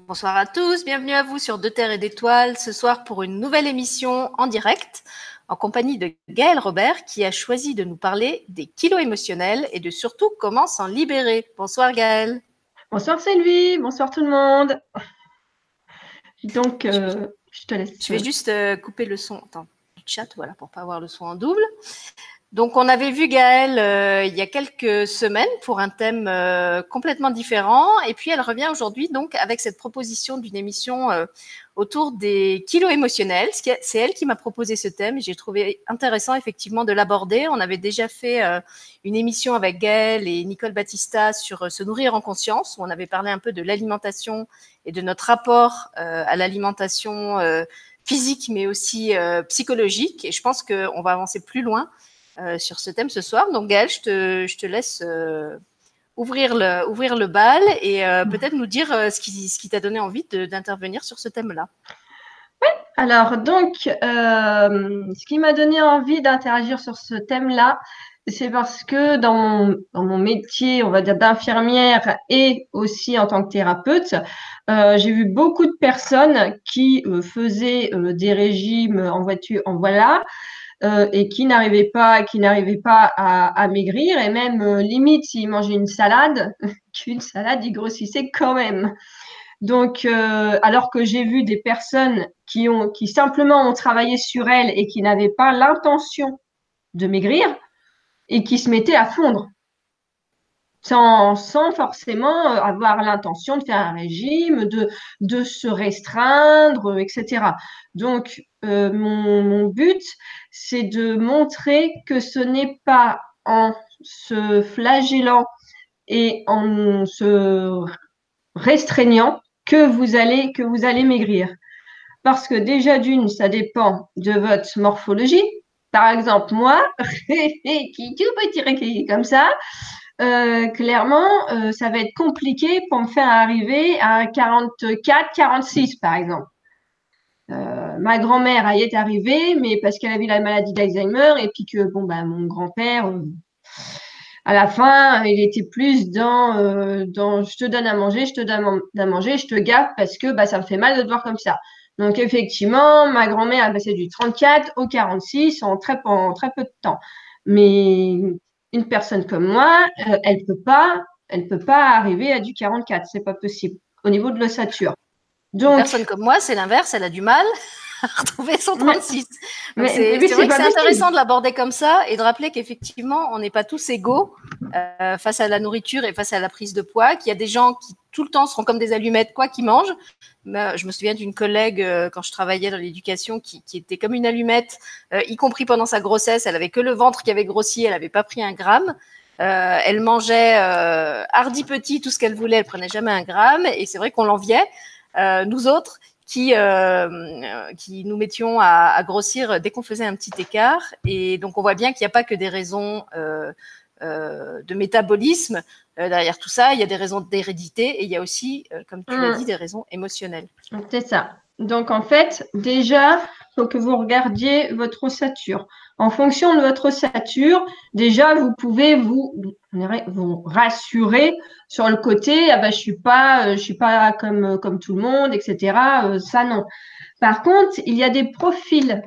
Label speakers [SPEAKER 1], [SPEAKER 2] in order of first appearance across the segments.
[SPEAKER 1] Bonsoir à tous, bienvenue à vous sur Deux Terres et d'Étoiles ce soir pour une nouvelle émission en direct en compagnie de Gaël Robert qui a choisi de nous parler des kilos émotionnels et de surtout comment s'en libérer. Bonsoir Gaël.
[SPEAKER 2] Bonsoir Sylvie, bonsoir tout le monde. Donc, euh, je te laisse.
[SPEAKER 1] Je vais juste euh, couper le son Attends, du chat, voilà, pour pas avoir le son en double. Donc, on avait vu Gaëlle euh, il y a quelques semaines pour un thème euh, complètement différent, et puis elle revient aujourd'hui donc avec cette proposition d'une émission euh, autour des kilos émotionnels. C'est elle qui m'a proposé ce thème, et j'ai trouvé intéressant effectivement de l'aborder. On avait déjà fait une émission avec Gaëlle et Nicole Battista sur se nourrir en conscience, où on avait parlé un peu de l'alimentation et de notre rapport à l'alimentation physique, mais aussi psychologique. Et je pense qu'on va avancer plus loin sur ce thème ce soir. Donc Gaëlle, je te, je te laisse euh, ouvrir, le, ouvrir le bal et euh, peut-être nous dire ce qui, ce qui t'a donné envie d'intervenir sur ce thème-là.
[SPEAKER 2] Oui, alors donc, ce qui m'a donné envie d'interagir sur ce thème-là, c'est parce que dans mon, dans mon, métier, on va dire d'infirmière et aussi en tant que thérapeute, euh, j'ai vu beaucoup de personnes qui faisaient des régimes en voiture, en voilà, euh, et qui n'arrivait pas, à, maigrir et même euh, limite s'il mangeait une salade, qu'une salade il grossissait quand même. Donc, euh, alors que j'ai vu des personnes qui ont, qui simplement ont travaillé sur elles et qui n'avaient pas l'intention de maigrir et qui se mettaient à fondre sans, forcément euh, avoir l'intention de faire un régime, de, se restreindre, etc. Donc, euh, mon, but, c'est de montrer que ce n'est pas en se flagellant et en se restreignant que vous allez, que vous allez maigrir. Parce que déjà d'une, ça dépend de votre morphologie. Par exemple, moi, qui tout petit comme ça, euh, clairement, euh, ça va être compliqué pour me faire arriver à 44, 46 par exemple. Euh, ma grand-mère y est arrivée, mais parce qu'elle avait la maladie d'Alzheimer et puis que bon bah mon grand-père, à la fin, il était plus dans, je te donne à manger, je te donne à manger, je te gaffe parce que bah ça me fait mal de te voir comme ça. Donc effectivement, ma grand-mère a passé du 34 au 46 en très, en très peu de temps. Mais une personne comme moi, euh, elle peut pas, elle peut pas arriver à du 44, c'est pas possible au niveau de l'ossature.
[SPEAKER 1] Donc, une personne comme moi, c'est l'inverse, elle a du mal à retrouver son 36. c'est vrai que c'est intéressant de l'aborder comme ça et de rappeler qu'effectivement, on n'est pas tous égaux euh, face à la nourriture et face à la prise de poids, qu'il y a des gens qui tout le temps seront comme des allumettes, quoi qu'ils mangent. Mais, je me souviens d'une collègue euh, quand je travaillais dans l'éducation qui, était comme une allumette, euh, y compris pendant sa grossesse. Elle avait que le ventre qui avait grossi, elle n'avait pas pris un gramme. Euh, elle mangeait hardi petit tout ce qu'elle voulait, elle prenait jamais un gramme. Et c'est vrai qu'on l'enviait, nous autres, qui, qui nous mettions à, grossir dès qu'on faisait un petit écart. Et donc on voit bien qu'il n'y a pas que des raisons de métabolisme euh, derrière tout ça. Il y a des raisons d'hérédité et il y a aussi, euh, comme tu l'as mm. dit, des raisons émotionnelles.
[SPEAKER 2] C'est ça. Donc en fait, déjà, il faut que vous regardiez votre ossature. En fonction de votre ossature, déjà, vous pouvez vous, vous rassurer sur le côté. Ah ben, je suis pas, je suis pas comme comme tout le monde, etc. ça non. Par contre, il y a des profils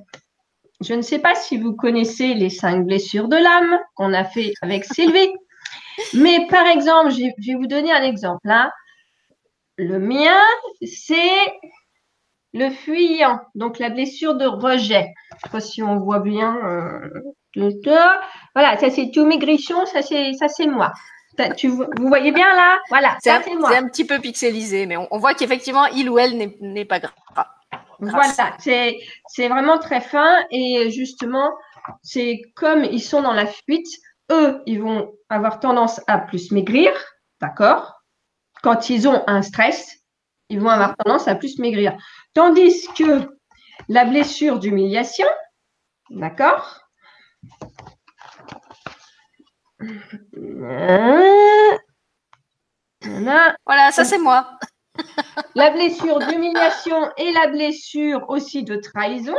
[SPEAKER 2] je ne sais pas si vous connaissez les cinq blessures de l'âme qu'on a fait avec Sylvie, mais par exemple, je vais vous donner un exemple. Hein. Le mien, c'est le fuyant, donc la blessure de rejet. Je ne sais pas si on voit bien. Euh, voilà, ça c'est tout maigrichon, ça c'est ça c'est moi. Tu, vous voyez bien là? Voilà,
[SPEAKER 1] ça c'est moi. C'est un petit peu pixelisé, mais on, on voit qu'effectivement, il ou elle n'est pas gras.
[SPEAKER 2] Voilà, c'est vraiment très fin et justement, c'est comme ils sont dans la fuite, eux, ils vont avoir tendance à plus maigrir, d'accord? Quand ils ont un stress, ils vont avoir tendance à plus maigrir. Tandis que la blessure d'humiliation, d'accord?
[SPEAKER 1] Voilà, ça c'est moi
[SPEAKER 2] la blessure d'humiliation et la blessure aussi de trahison.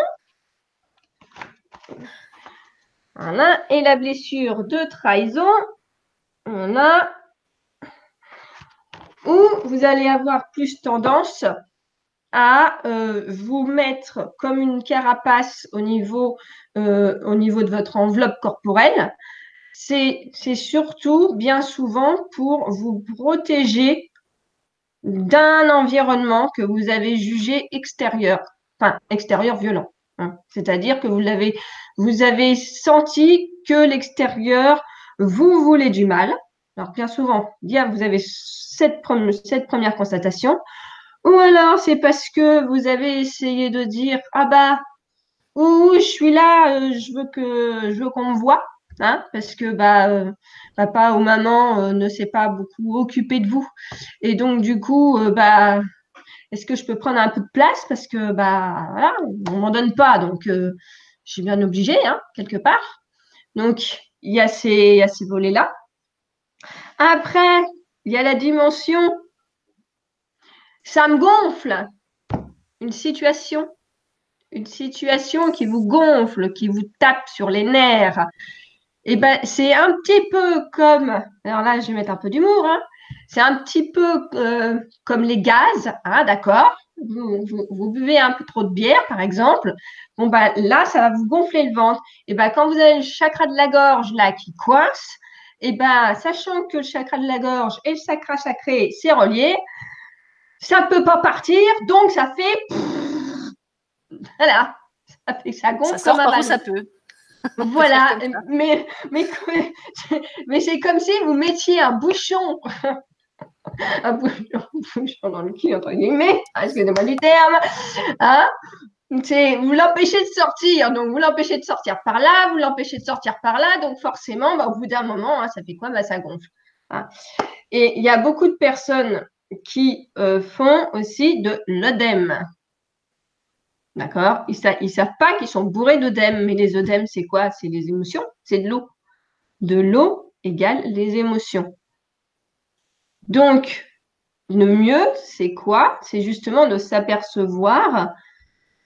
[SPEAKER 2] Voilà. Et la blessure de trahison, on a ou vous allez avoir plus tendance à euh, vous mettre comme une carapace au niveau, euh, au niveau de votre enveloppe corporelle. C'est surtout bien souvent pour vous protéger d'un environnement que vous avez jugé extérieur, enfin extérieur violent. Hein. C'est-à-dire que vous l'avez, vous avez senti que l'extérieur vous voulez du mal. Alors bien souvent, vous avez cette, cette première constatation. Ou alors c'est parce que vous avez essayé de dire ah bah ou je suis là, euh, je veux que je veux qu'on me voit, hein, parce que bah euh, papa ou maman euh, ne s'est pas beaucoup occupé de vous et donc du coup bah est-ce que je peux prendre un peu de place? Parce que bah voilà on m'en donne pas donc je suis bien obligée hein, quelque part. Donc il y a ces, ces volets là. Après il y a la dimension ça me gonfle. Une situation, une situation qui vous gonfle, qui vous tape sur les nerfs. Et eh ben, c'est un petit peu comme, alors là, je vais mettre un peu d'humour, hein. c'est un petit peu euh, comme les gaz, hein, d'accord? Vous, buvez un peu trop de bière, par exemple. Bon, bah, là, ça va vous gonfler le ventre. Et ben, quand vous avez le chakra de la gorge là qui coince, et ben, sachant que le chakra de la gorge et le chakra sacré, c'est relié, ça ne peut pas partir, donc ça fait. Voilà, ça fait ça gonfle.
[SPEAKER 1] Ça sort par ça peut?
[SPEAKER 2] Voilà, mais, mais, mais c'est comme si vous mettiez un bouchon, un bouchon, dans le cul, entre guillemets, ah, excusez-moi du terme, hein? Vous l'empêchez de sortir, donc vous l'empêchez de sortir par là, vous l'empêchez de sortir par là, donc forcément, bah, au bout d'un moment, hein, ça fait quoi? Bah, Ça gonfle. Hein? Et il y a beaucoup de personnes qui euh, font aussi de l'œdème. D'accord? Ils ne savent pas qu'ils sont bourrés d'œdème, mais les œdèmes, c'est quoi? C'est les émotions, c'est de l'eau. De l'eau égale les émotions. Donc, le mieux, c'est quoi? C'est justement de s'apercevoir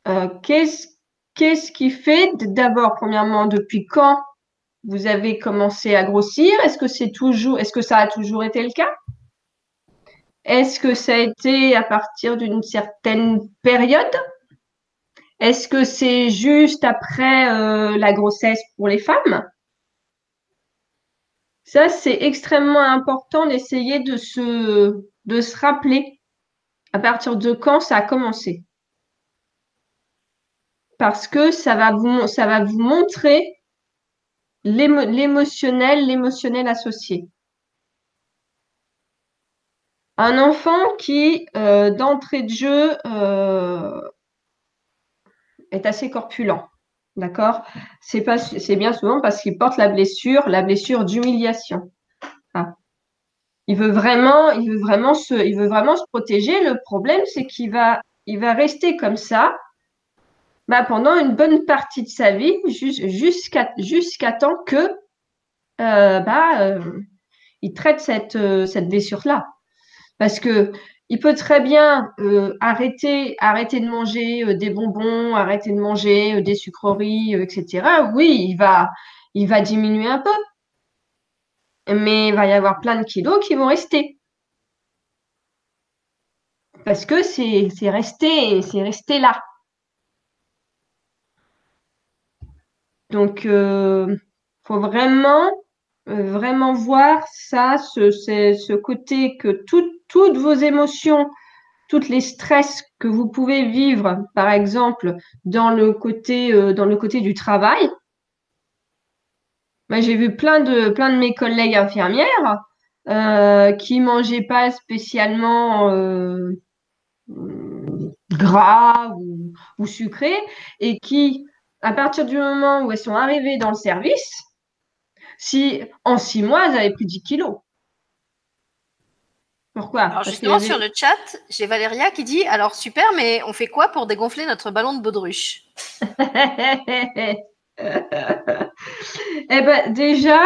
[SPEAKER 2] euh, qu'est-ce qu'est-ce qui fait d'abord, premièrement, depuis quand vous avez commencé à grossir? Est-ce que c'est toujours, est-ce que ça a toujours été le cas? Est-ce que ça a été à partir d'une certaine période? Est-ce que c'est juste après euh, la grossesse pour les femmes? Ça, c'est extrêmement important d'essayer de se, de se rappeler à partir de quand ça a commencé. Parce que ça va vous, ça va vous montrer l'émotionnel, l'émotionnel associé. Un enfant qui, euh, d'entrée de jeu, euh, est assez corpulent. D'accord? C'est bien souvent parce qu'il porte la blessure, la blessure d'humiliation. Ah. Il veut vraiment, il veut vraiment se, il veut vraiment se protéger. Le problème, c'est qu'il va, il va rester comme ça bah, pendant une bonne partie de sa vie, jusqu'à jusqu'à temps que euh, bah, il traite cette, cette blessure-là. Parce que il peut très bien euh, arrêter, arrêter de manger euh, des bonbons, arrêter de manger euh, des sucreries, etc. Oui, il va, il va diminuer un peu. Mais il va y avoir plein de kilos qui vont rester. Parce que c'est resté, là. Donc, il faut vraiment vraiment voir ça, ce, ce côté que tout, toutes vos émotions, tous les stress que vous pouvez vivre, par exemple, dans le côté, euh, dans le côté du travail. Moi, j'ai vu plein de, plein de mes collègues infirmières euh, qui mangeaient pas spécialement euh, gras ou, ou sucré et qui, à partir du moment où elles sont arrivées dans le service, si en six mois, elles avaient plus 10 kilos. Pourquoi?
[SPEAKER 1] Alors justement, sur le chat, j'ai Valéria qui dit Alors super, mais on fait quoi pour dégonfler notre ballon de baudruche?
[SPEAKER 2] Eh ben déjà,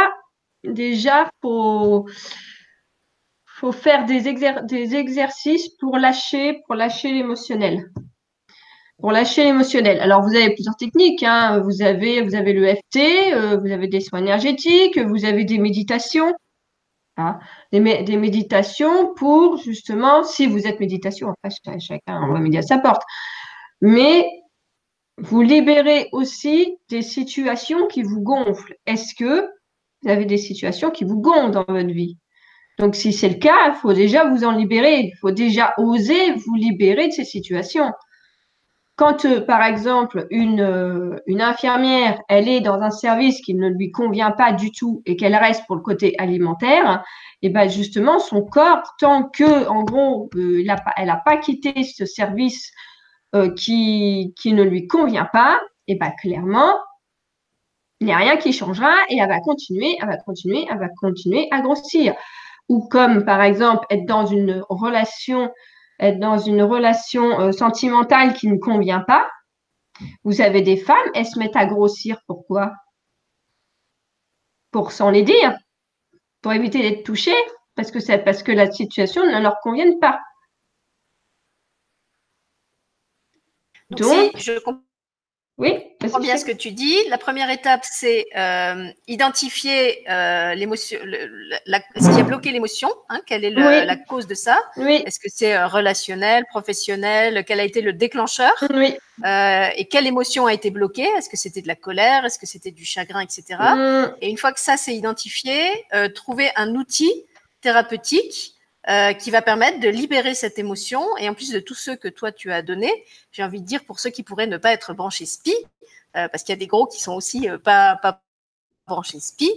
[SPEAKER 2] déjà, faut, faut faire des, des exercices pour lâcher, pour lâcher l'émotionnel. Pour lâcher l'émotionnel. Alors, vous avez plusieurs techniques. Hein. Vous avez, vous avez le FT, euh, vous avez des soins énergétiques, vous avez des méditations. Hein. Des, méditations pour justement, si vous êtes méditation, après chacun va midi à sa porte, mais vous libérez aussi des situations qui vous gonflent. Est-ce que vous avez des situations qui vous gonflent dans votre vie? Donc, si c'est le cas, il faut déjà vous en libérer. Il faut déjà oser vous libérer de ces situations. Quand, euh, par exemple, une, euh, une infirmière, elle est dans un service qui ne lui convient pas du tout et qu'elle reste pour le côté alimentaire, et eh ben justement, son corps, tant que, en gros, euh, elle n'a pas quitté ce service qui, qui ne lui convient pas, et eh ben clairement, il n'y a rien qui changera et elle va continuer, elle va continuer, elle va continuer à grossir. Ou comme, par exemple, être dans une relation être dans une relation euh, sentimentale qui ne convient pas, vous avez des femmes, elles se mettent à grossir. Pourquoi? Pour s'en les dire, pour éviter d'être touchées, parce que, parce que la situation ne leur convient pas.
[SPEAKER 1] Donc, je comprends oui. Je comprends bien ce que tu dis. La première étape, c'est euh, identifier euh, l'émotion, ce qui a bloqué l'émotion. Hein, quelle est la cause de ça oui. Est-ce que c'est euh, relationnel, professionnel? Quel a été le déclencheur? Oui. euh, Et quelle émotion a été bloquée? Est-ce que c'était de la colère? Est-ce que c'était du chagrin, etc. Mm. Et une fois que ça c'est identifié, euh, trouver un outil thérapeutique euh, qui va permettre de libérer cette émotion. Et en plus de tous ceux que toi tu as donnés, j'ai envie de dire pour ceux qui pourraient ne pas être branchés SPI, euh, parce qu'il y a des gros qui sont aussi euh, pas, pas branchés SPI,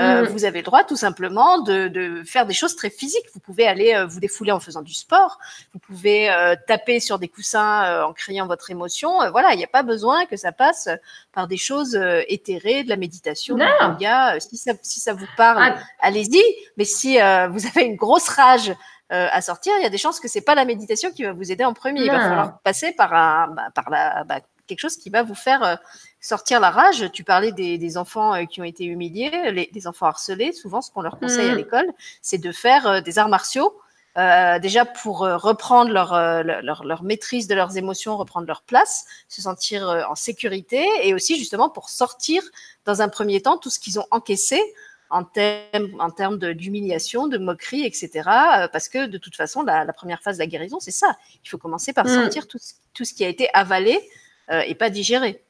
[SPEAKER 1] euh, mm. vous avez le droit tout simplement de, de, faire des choses très physiques. Vous pouvez aller euh, vous défouler en faisant du sport, vous pouvez euh, taper sur des coussins en criant votre émotion. voilà, il n'y a pas besoin que ça passe par des choses éthérées, de la méditation, du yoga. Si ça, si ça vous parle, ah. allez-y. Mais si vous avez une grosse rage à sortir, il y a des chances que c'est pas la méditation qui va vous aider en premier. Il va falloir passer par un, bah, par la, bah, quelque chose qui va vous faire sortir la rage. Tu parlais des, enfants euh, qui ont été humiliés, les, des enfants harcelés. Souvent, ce qu'on leur conseille à mm. l'école, c'est de faire euh, des arts martiaux. Euh, déjà pour reprendre leur, leur, leur, maîtrise de leurs émotions, reprendre leur place, se sentir en sécurité et aussi justement pour sortir dans un premier temps tout ce qu'ils ont encaissé en termes, en termes d'humiliation, de, moquerie, etc. parce que de toute façon, la, la première phase de la guérison, c'est ça. Il faut commencer par mm. sentir tout, tout, ce qui a été avalé et pas digéré.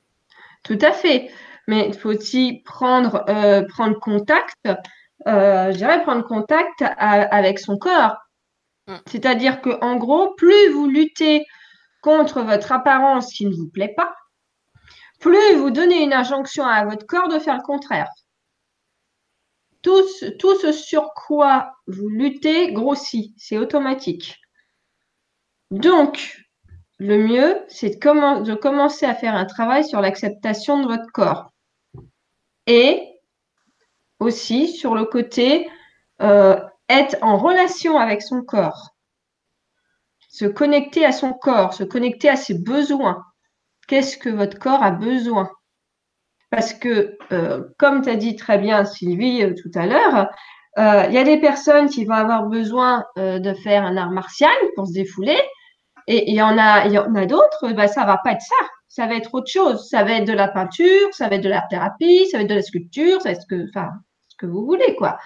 [SPEAKER 2] Tout à fait. Mais il faut aussi prendre, euh, prendre contact, euh, je dirais prendre contact avec son corps. Mm. C'est-à-dire que en gros, plus vous luttez contre votre apparence qui ne vous plaît pas, plus vous donnez une injonction à votre corps de faire le contraire. Tout ce, tout ce sur quoi vous luttez grossit, c'est automatique. Donc, le mieux, c'est de, commencer à faire un travail sur l'acceptation de votre corps. Et aussi sur le côté euh, être en relation avec son corps. Se connecter à son corps, se connecter à ses besoins. Qu'est-ce que votre corps a besoin? Parce que, euh, comme tu as dit très bien Sylvie euh, tout à l'heure, il y a des personnes qui vont avoir besoin de faire un art martial pour se défouler et il y en a, il y en a d'autres, bah, ça va pas être ça. Ça va être autre chose. Ça va être de la peinture, ça va être de l'art thérapie, ça va être de la sculpture, ça va être ce que, enfin, ce que vous voulez, quoi.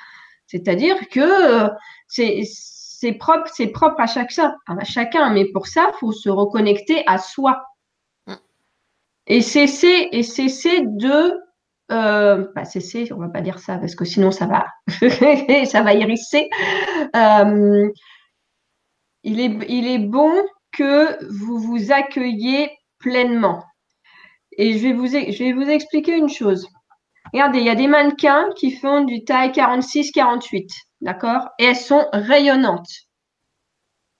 [SPEAKER 2] C'est-à-dire que euh, c'est, c'est propre, c'est propre à chacun, à chacun. Mais pour ça, faut se reconnecter à soi. Mm. Et cesser, et cesser de, euh, bah, cesser, on va pas dire ça parce que sinon ça va, ça va hérisser. Euh, il est, il est bon que vous vous accueillez pleinement. Et je vais vous, expliquer une chose. Regardez, il y a des mannequins qui font du taille 46-48, d'accord? Et elles sont rayonnantes.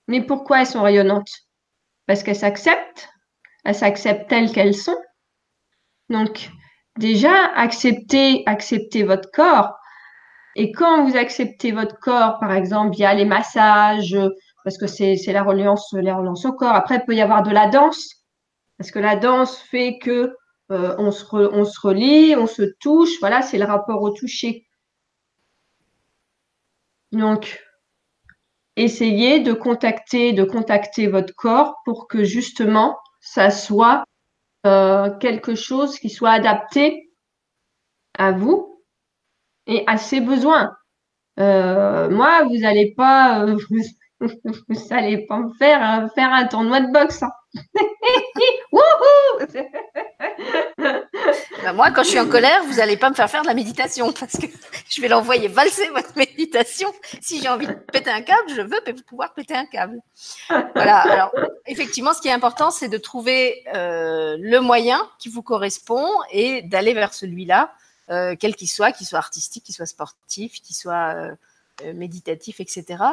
[SPEAKER 2] Mais pourquoi elles sont rayonnantes? Parce qu'elles s'acceptent, elles s'acceptent telles qu'elles sont. Donc, déjà, acceptez, acceptez votre corps. Et quand vous acceptez votre corps, par exemple, via les massages, parce que c'est la reliance, reliance au corps. Après, il peut y avoir de la danse, parce que la danse fait que euh, on, se on se relie, on se touche. Voilà, c'est le rapport au toucher. Donc, essayez de contacter, de contacter votre corps pour que justement, ça soit euh, quelque chose qui soit adapté à vous et à ses besoins. moi, vous n'allez pas, n'allez pas me faire, faire un tournoi de boxe. Hein.
[SPEAKER 1] Bah, moi, quand je suis en colère, vous n'allez pas me faire faire de la méditation parce que je vais l'envoyer valser votre méditation. Si j'ai envie de péter un câble, je veux pouvoir péter un câble. Voilà. Alors, effectivement, ce qui est important, c'est de trouver euh, le moyen qui vous correspond et d'aller vers celui-là, euh, quel qu'il soit, qu'il soit artistique, qu'il soit sportif, qu'il soit euh, méditatif, etc.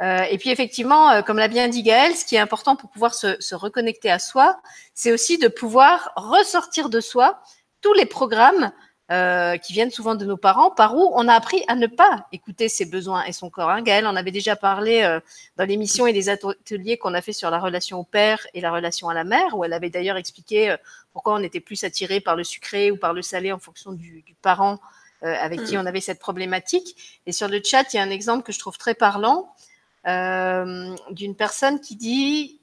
[SPEAKER 1] Euh, et puis effectivement, euh, comme l'a bien dit Gaël, ce qui est important pour pouvoir se, se reconnecter à soi, c'est aussi de pouvoir ressortir de soi tous les programmes euh, qui viennent souvent de nos parents, par où on a appris à ne pas écouter ses besoins et son corps. Hein. Gaël en avait déjà parlé euh, dans l'émission et les ateliers qu'on a fait sur la relation au père et la relation à la mère, où elle avait d'ailleurs expliqué pourquoi on était plus attiré par le sucré ou par le salé en fonction du, du parent avec qui mm. on avait cette problématique. Et sur le chat, il y a un exemple que je trouve très parlant. Euh, d'une personne qui dit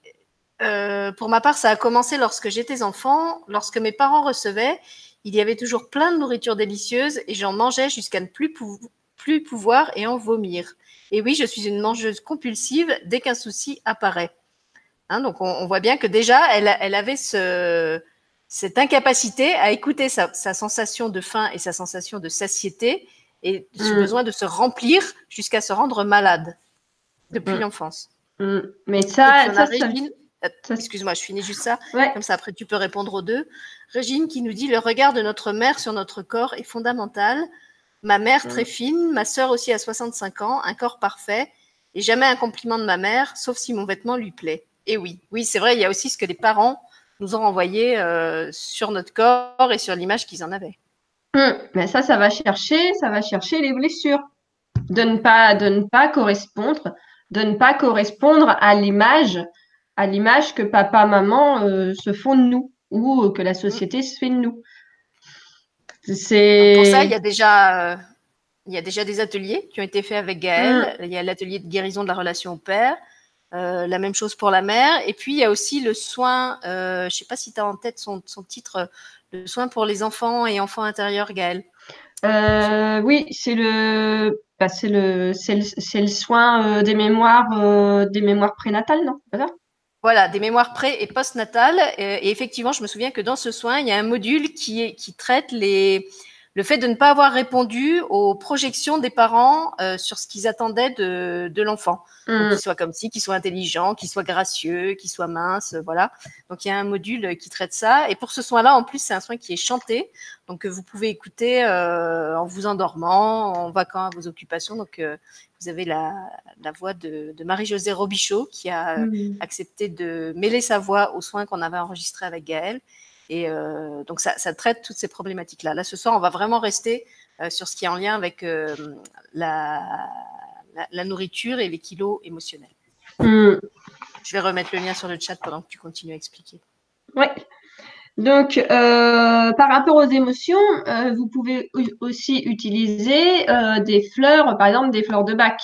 [SPEAKER 1] euh, Pour ma part, ça a commencé lorsque j'étais enfant, lorsque mes parents recevaient, il y avait toujours plein de nourriture délicieuse et j'en mangeais jusqu'à ne plus, plus pouvoir et en vomir. Et oui, je suis une mangeuse compulsive dès qu'un souci apparaît. Hein, donc on, voit bien que déjà, elle, elle avait ce, cette incapacité à écouter sa, sa, sensation de faim et sa sensation de satiété et ce mm. besoin de se remplir jusqu'à se rendre malade depuis mm. l'enfance.
[SPEAKER 2] Mm. Mais ça, ça,
[SPEAKER 1] Excuse-moi, je finis juste ça. Comme ça, après, tu peux répondre aux deux. Régine qui nous dit Le regard de notre mère sur notre corps est fondamental. Ma mère, mm. très fine, ma sœur aussi à 65 ans, un corps parfait, et jamais un compliment de ma mère, sauf si mon vêtement lui plaît. Et oui, oui, c'est vrai, il y a aussi ce que les parents nous ont envoyé euh, sur notre corps et sur l'image qu'ils en avaient.
[SPEAKER 2] Mais ça, ça va chercher, ça va chercher les blessures. De ne pas, de ne pas correspondre de ne pas correspondre à l'image, à l'image que papa, maman euh, se font de nous ou que la société se fait de nous.
[SPEAKER 1] C'est pour ça il y a déjà euh, il y a déjà des ateliers qui ont été faits avec Gaël. Mm. Il y a l'atelier de guérison de la relation au père. Euh, la même chose pour la mère. Et puis, il y a aussi le soin, je ne sais pas si tu as en tête son, son, titre, le soin pour les enfants et enfants intérieurs, Gaël.
[SPEAKER 2] Oui, c'est le bah, c'est le, le, le, soin euh, des mémoires, euh, des mémoires prénatales, non
[SPEAKER 1] voilà, des mémoires pré- et post-natales. Et, effectivement, je me souviens que dans ce soin, il y a un module qui traite les, le fait de ne pas avoir répondu aux projections des parents euh, sur ce qu'ils attendaient de, de l'enfant. Mm. Qu'il soit comme ci, qu'il soit intelligent, qu'il soit gracieux, qu'il soit mince, voilà. Donc il y a un module qui traite ça. Et pour ce soin-là, en plus, c'est un soin qui est chanté, donc que vous pouvez écouter euh, en vous endormant, en vacances à vos occupations. Donc euh, vous avez la, la voix de, de Marie-Josée Robichaud qui a mm. accepté de mêler sa voix au soin qu'on avait enregistré avec Gaël. Et euh, donc, ça, ça, traite toutes ces problématiques-là. Là, ce soir, on va vraiment rester euh, sur ce qui est en lien avec euh, la, la, la, nourriture et les kilos émotionnels. Mm. Je vais remettre le lien sur le chat pendant que tu continues à expliquer.
[SPEAKER 2] Oui. Donc, par rapport aux émotions, vous pouvez aussi utiliser des fleurs, par exemple des fleurs de bac,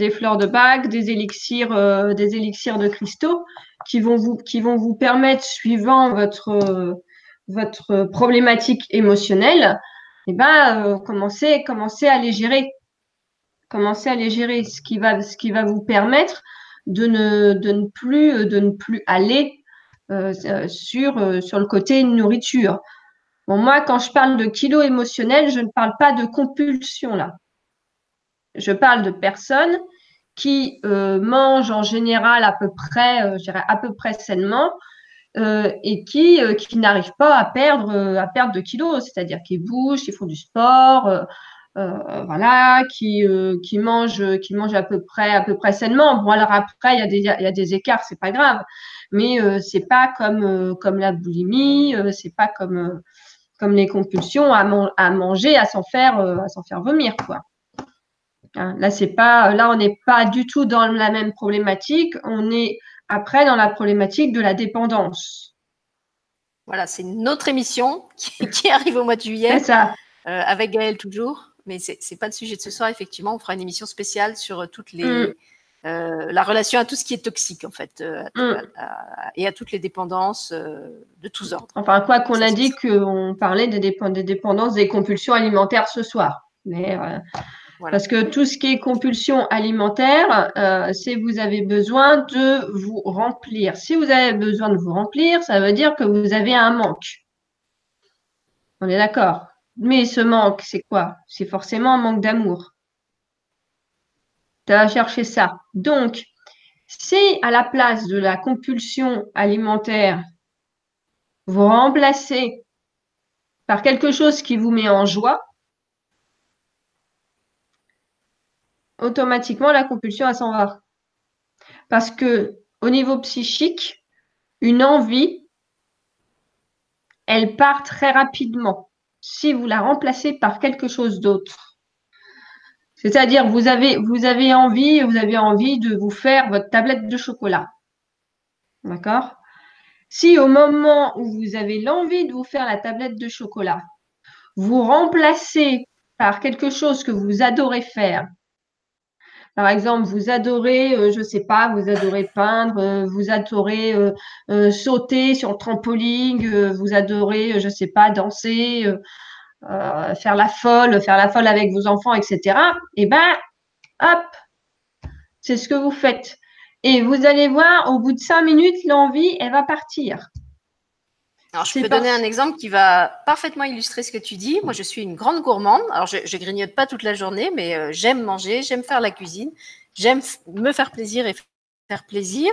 [SPEAKER 2] des fleurs de bac, des élixirs, des élixirs de cristaux qui vont vous, permettre, suivant votre, problématique émotionnelle, eh ben, euh, commencer, commencer à les gérer. Commencer à les gérer, ce qui va, vous permettre de ne, plus, aller euh, sur, euh, le côté nourriture. Moi, quand je parle de kilos émotionnels, je ne parle pas de compulsion là. Je parle de personnes qui euh, mangent en général à peu près, euh, je dirais à peu près sainement, euh, et qui, qui n'arrivent pas à perdre, à de kilos, c'est-à-dire qui bougent, qui font du sport, voilà, qui, qui mangent, qui mangent à peu près, à peu près sainement. Bon alors après il y a des, il y a des écarts, c'est pas grave, mais c'est pas comme, comme la boulimie, c'est pas comme, comme les compulsions à, à manger, à s'en faire, à faire vomir quoi. Hein, là, c'est pas, là, on n'est pas du tout dans la même problématique. On est après dans la problématique de la dépendance.
[SPEAKER 1] Voilà, c'est une autre émission qui, arrive au mois de juillet.
[SPEAKER 2] Ça.
[SPEAKER 1] Euh, avec Gaël toujours. Mais c'est n'est pas le sujet de ce soir, effectivement. On fera une émission spéciale sur toutes les, mm. euh, la relation à tout ce qui est toxique, en fait, euh, mm. et à toutes les dépendances de tous ordres.
[SPEAKER 2] Enfin, quoi qu'on a dit qu'on parlait des, des, dépendances, des compulsions alimentaires ce soir. Mais Parce que tout ce qui est compulsion alimentaire, euh, c'est vous avez besoin de vous remplir. Si vous avez besoin de vous remplir, ça veut dire que vous avez un manque. On est d'accord? Mais ce manque, c'est quoi? C'est forcément un manque d'amour. Tu vas chercher ça. Donc, si à la place de la compulsion alimentaire, vous remplacez par quelque chose qui vous met en joie, automatiquement la compulsion elle s'en va. Parce que au niveau psychique, une envie, elle part très rapidement si vous la remplacez par quelque chose d'autre. C'est-à-dire, vous avez, vous avez envie, vous avez envie de vous faire votre tablette de chocolat. D'accord? Si au moment où vous avez l'envie de vous faire la tablette de chocolat, vous remplacez par quelque chose que vous adorez faire, par exemple, vous adorez, euh, je ne sais pas, vous adorez peindre, euh, vous adorez euh, sauter sur le trampoline, vous adorez, je ne sais pas, danser, faire la folle, faire la folle avec vos enfants, etc. Eh ben, hop, c'est ce que vous faites. Et vous allez voir, au bout de cinq minutes, l'envie, elle va partir.
[SPEAKER 1] Alors, je peux donner un exemple qui va parfaitement illustrer ce que tu dis. Moi, je suis une grande gourmande. Alors, je, je grignote pas toute la journée, mais euh, j'aime manger, j'aime faire la cuisine, j'aime me faire plaisir et faire plaisir.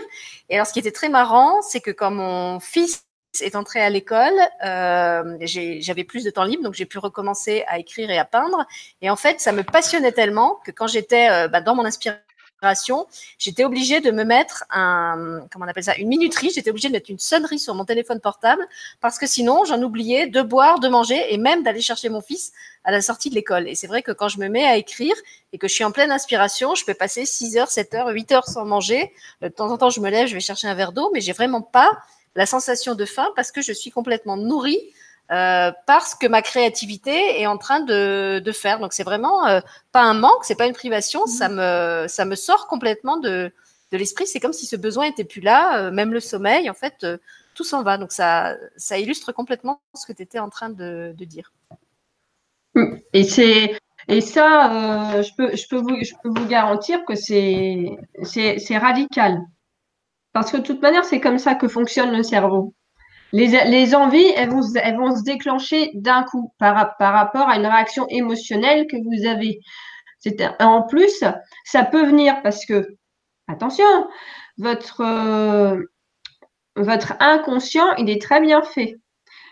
[SPEAKER 1] Et alors, ce qui était très marrant, c'est que quand mon fils est entré à l'école, euh, j'avais plus de temps libre, donc j'ai pu recommencer à écrire et à peindre. Et en fait, ça me passionnait tellement que quand j'étais euh, bah, dans mon inspiration, j'étais obligée de me mettre un, comment on appelle ça, une minuterie. J'étais obligée de mettre une sonnerie sur mon téléphone portable parce que sinon, j'en oubliais de boire, de manger et même d'aller chercher mon fils à la sortie de l'école. Et c'est vrai que quand je me mets à écrire et que je suis en pleine inspiration, je peux passer 6 heures, 7 heures, 8 heures sans manger. De temps en temps, je me lève, je vais chercher un verre d'eau, mais j'ai vraiment pas la sensation de faim parce que je suis complètement nourrie euh, parce que ma créativité est en train de, de faire. Donc c'est vraiment euh, pas un manque, c'est pas une privation, mmh. ça me ça me sort complètement de de l'esprit. C'est comme si ce besoin était plus là, euh, même le sommeil, en fait, tout s'en va. Donc ça ça illustre complètement ce que tu étais en train de, de dire.
[SPEAKER 2] Et c'est et ça, je peux je peux vous je peux vous garantir que c'est c'est c'est radical. Parce que de toute manière, c'est comme ça que fonctionne le cerveau. Les, envies, elles vont, se déclencher d'un coup par, rapport à une réaction émotionnelle que vous avez. En plus, ça peut venir parce que, attention, votre, euh, votre inconscient, il est très bien fait.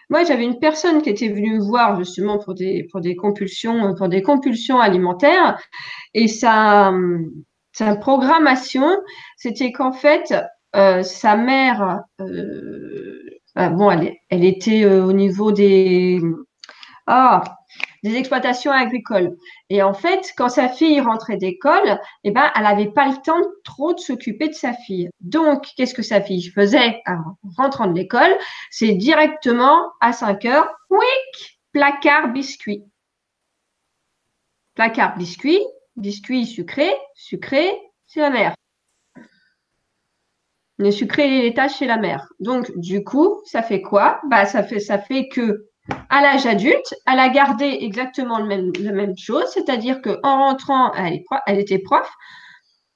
[SPEAKER 2] Moi, j'avais une personne qui était venue me voir justement pour des, compulsions, pour des compulsions alimentaires, et sa, sa programmation, c'était qu'en fait, euh, sa mère euh, euh, bon, elle, était euh, au niveau des, ah, des exploitations agricoles. Et en fait, quand sa fille rentrait d'école, eh ben, elle n'avait pas le temps trop de s'occuper de sa fille. Donc, qu'est-ce que sa fille faisait en rentrant de l'école? C'est directement à 5 heures, quick, placard biscuit. Placard biscuit, biscuit sucré, sucré, c'est la mère les sucré et tâches chez la mère. Donc, du coup, ça fait quoi? Bah, ça, fait, ça fait que à l'âge adulte, elle a gardé exactement le même, la même chose, c'est-à-dire qu'en rentrant, elle, elle, était prof,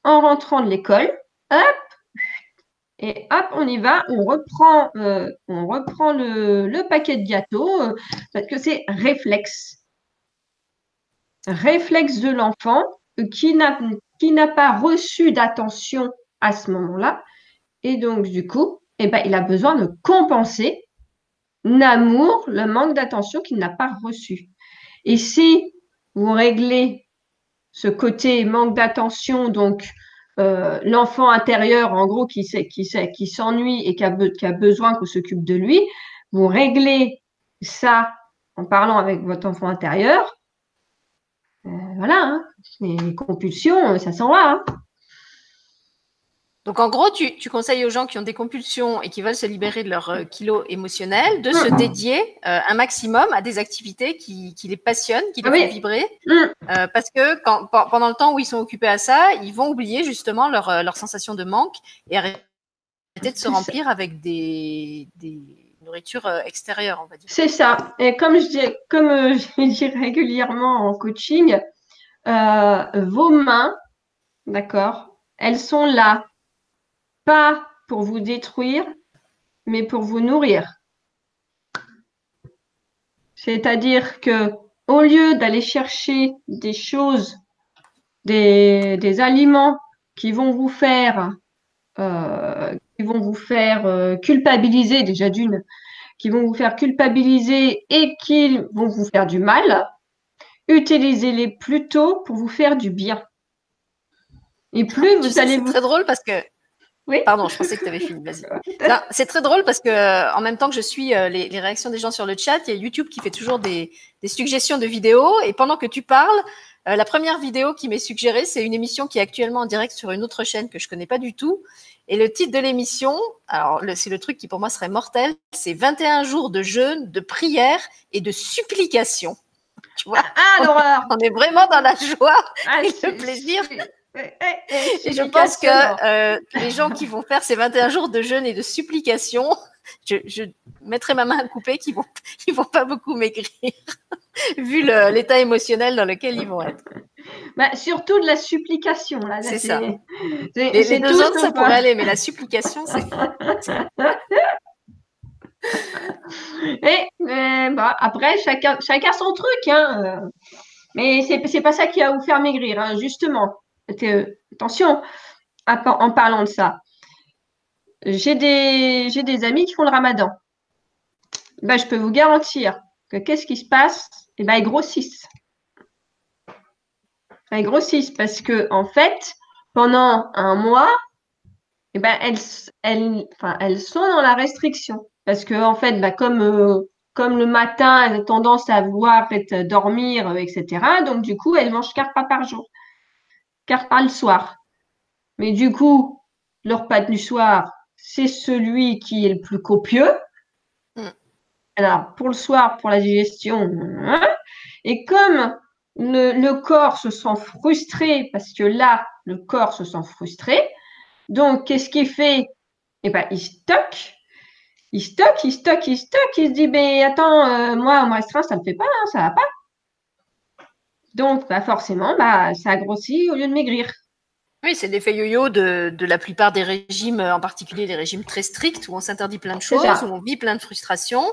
[SPEAKER 2] en rentrant de l'école, hop, et hop, on y va, on reprend, euh, on reprend le, le, paquet de gâteaux, euh, parce que c'est réflexe. Réflexe de l'enfant euh, qui n'a pas reçu d'attention à ce moment-là et donc, du coup, eh ben, il a besoin de compenser l'amour, le manque d'attention qu'il n'a pas reçu. Et si vous réglez ce côté manque d'attention, donc euh, l'enfant intérieur, en gros, qui, s'ennuie et qui a, qui a besoin qu'on s'occupe de lui, vous réglez ça en parlant avec votre enfant intérieur. Euh, voilà, hein. les compulsions, ça s'en va. Hein.
[SPEAKER 1] Donc en gros, tu, conseilles aux gens qui ont des compulsions et qui veulent se libérer de leur euh, kilo émotionnel de se dédier euh, un maximum à des activités qui, les passionnent, qui les font vibrer. Mm. Euh, parce que pendant le temps où ils sont occupés à ça, ils vont oublier justement leur, leur sensation de manque et arrêter de se remplir avec des, nourritures extérieures, on va dire.
[SPEAKER 2] C'est ça. Et comme je dis, comme je dis régulièrement en coaching, euh, vos mains, d'accord, elles sont là, pas pour vous détruire, mais pour vous nourrir. C'est-à-dire que au lieu d'aller chercher des choses, des, aliments qui vont vous faire, euh, qui vont vous faire euh, culpabiliser déjà d'une, qui vont vous faire culpabiliser et qui vont vous faire du mal, utilisez-les plutôt pour vous faire du bien.
[SPEAKER 1] Et plus vous allez. C'est très drôle parce que. Oui. Pardon, je pensais que tu avais fini. Vas-y. C'est très drôle parce que euh, en même temps que je suis euh, les, réactions des gens sur le chat, il y a YouTube qui fait toujours des, suggestions de vidéos. Et pendant que tu parles, euh, la première vidéo qui m'est suggérée, c'est une émission qui est actuellement en direct sur une autre chaîne que je connais pas du tout. Et le titre de l'émission, alors c'est le truc qui pour moi serait mortel, c'est 21 jours de jeûne, de prière et de supplication. Tu vois? Ah, l'horreur On est vraiment dans la joie ah, et le plaisir. Et je pense que euh, les gens qui vont faire ces 21 jours de jeûne et de supplication, je, mettrai ma main à couper qu'ils vont, ils vont pas beaucoup maigrir, vu l'état émotionnel dans lequel ils vont être.
[SPEAKER 2] Bah, surtout de la supplication. Là,
[SPEAKER 1] c'est ça. Les, les deux autres, ça pourrait aller, mais la supplication, c'est.
[SPEAKER 2] Et bah, après, chacun, chacun son truc. Hein. Euh. Mais c'est, c'est pas ça qui va vous faire maigrir, hein, justement. Attention en parlant de ça. J'ai des, amis qui font le ramadan. Bah, je peux vous garantir que qu'est-ce qui se passe? Eh ben, ils grossissent. Ils grossissent parce que, en fait, pendant un mois, eh ben, elles, elles, elles sont dans la restriction. Parce que, en fait, comme, euh, comme le matin, elles ont tendance à vouloir dormir, euh, etc. Donc, du coup, elles mangent quatre pas par jour. Quatre pas le soir. Mais du coup, leur repas du soir, c'est celui qui est le plus copieux. Mm. Alors, pour le soir, pour la digestion, hein. et comme le, le, corps se sent frustré, parce que là, le corps se sent frustré, donc qu'est-ce qu'il fait? Eh bien, il stocke il stocke, il stocke, il stocke, il se dit, ben attends, euh, moi, moi, restreint, ça ne le fait pas, hein, ça ne va pas. Donc, bah, forcément, bah, ça grossit au lieu de maigrir.
[SPEAKER 1] Oui, c'est l'effet yo-yo de, la plupart des régimes, en particulier les régimes très stricts, où on s'interdit plein de choses, où on vit plein de frustrations,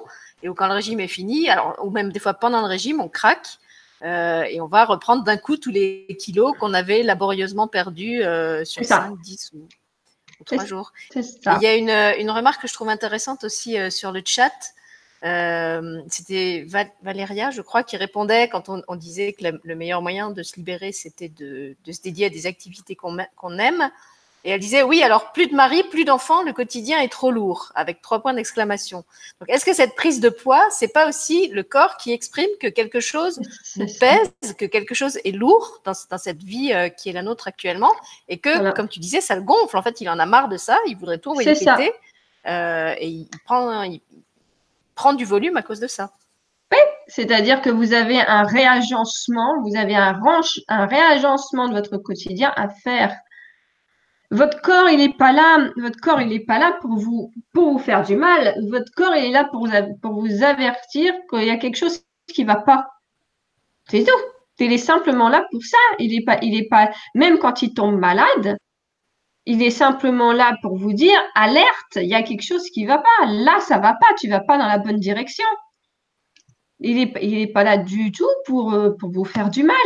[SPEAKER 1] et où quand le régime est fini, alors, ou même des fois pendant le régime, on craque, euh, et on va reprendre d'un coup tous les kilos qu'on avait laborieusement perdus euh, sur 5, 10 ou trois jours. Il y a une, une, remarque que je trouve intéressante aussi euh, sur le chat. Euh, C'était Valéria, je crois, qui répondait quand on, on disait que le meilleur moyen de se libérer, c'était de, de, se dédier à des activités qu'on aime. Et elle disait oui, alors plus de mari, plus d'enfants, le quotidien est trop lourd, avec trois points d'exclamation. Donc est-ce que cette prise de poids, c'est pas aussi le corps qui exprime que quelque chose nous pèse, que quelque chose est lourd dans, dans cette vie euh, qui est la nôtre actuellement, et que, comme tu disais, ça le gonfle. En fait, il en a marre de ça, il voudrait tout répéter, euh, et il prend, il prend du volume à cause de ça.
[SPEAKER 2] Oui, c'est-à-dire que vous avez un réagencement, vous avez un, réagencement de votre quotidien à faire votre corps, il n'est pas là. Pour vous faire du mal. Votre corps, il est là pour vous, avertir qu'il y a quelque chose qui va pas. C'est tout. Il est simplement là pour ça. Il pas. Même quand il tombe malade, il est simplement là pour vous dire alerte. Il y a quelque chose qui va pas. Là, ça va pas. Tu vas pas dans la bonne direction. Il est, il est pas là du tout pour euh, pour vous faire du mal.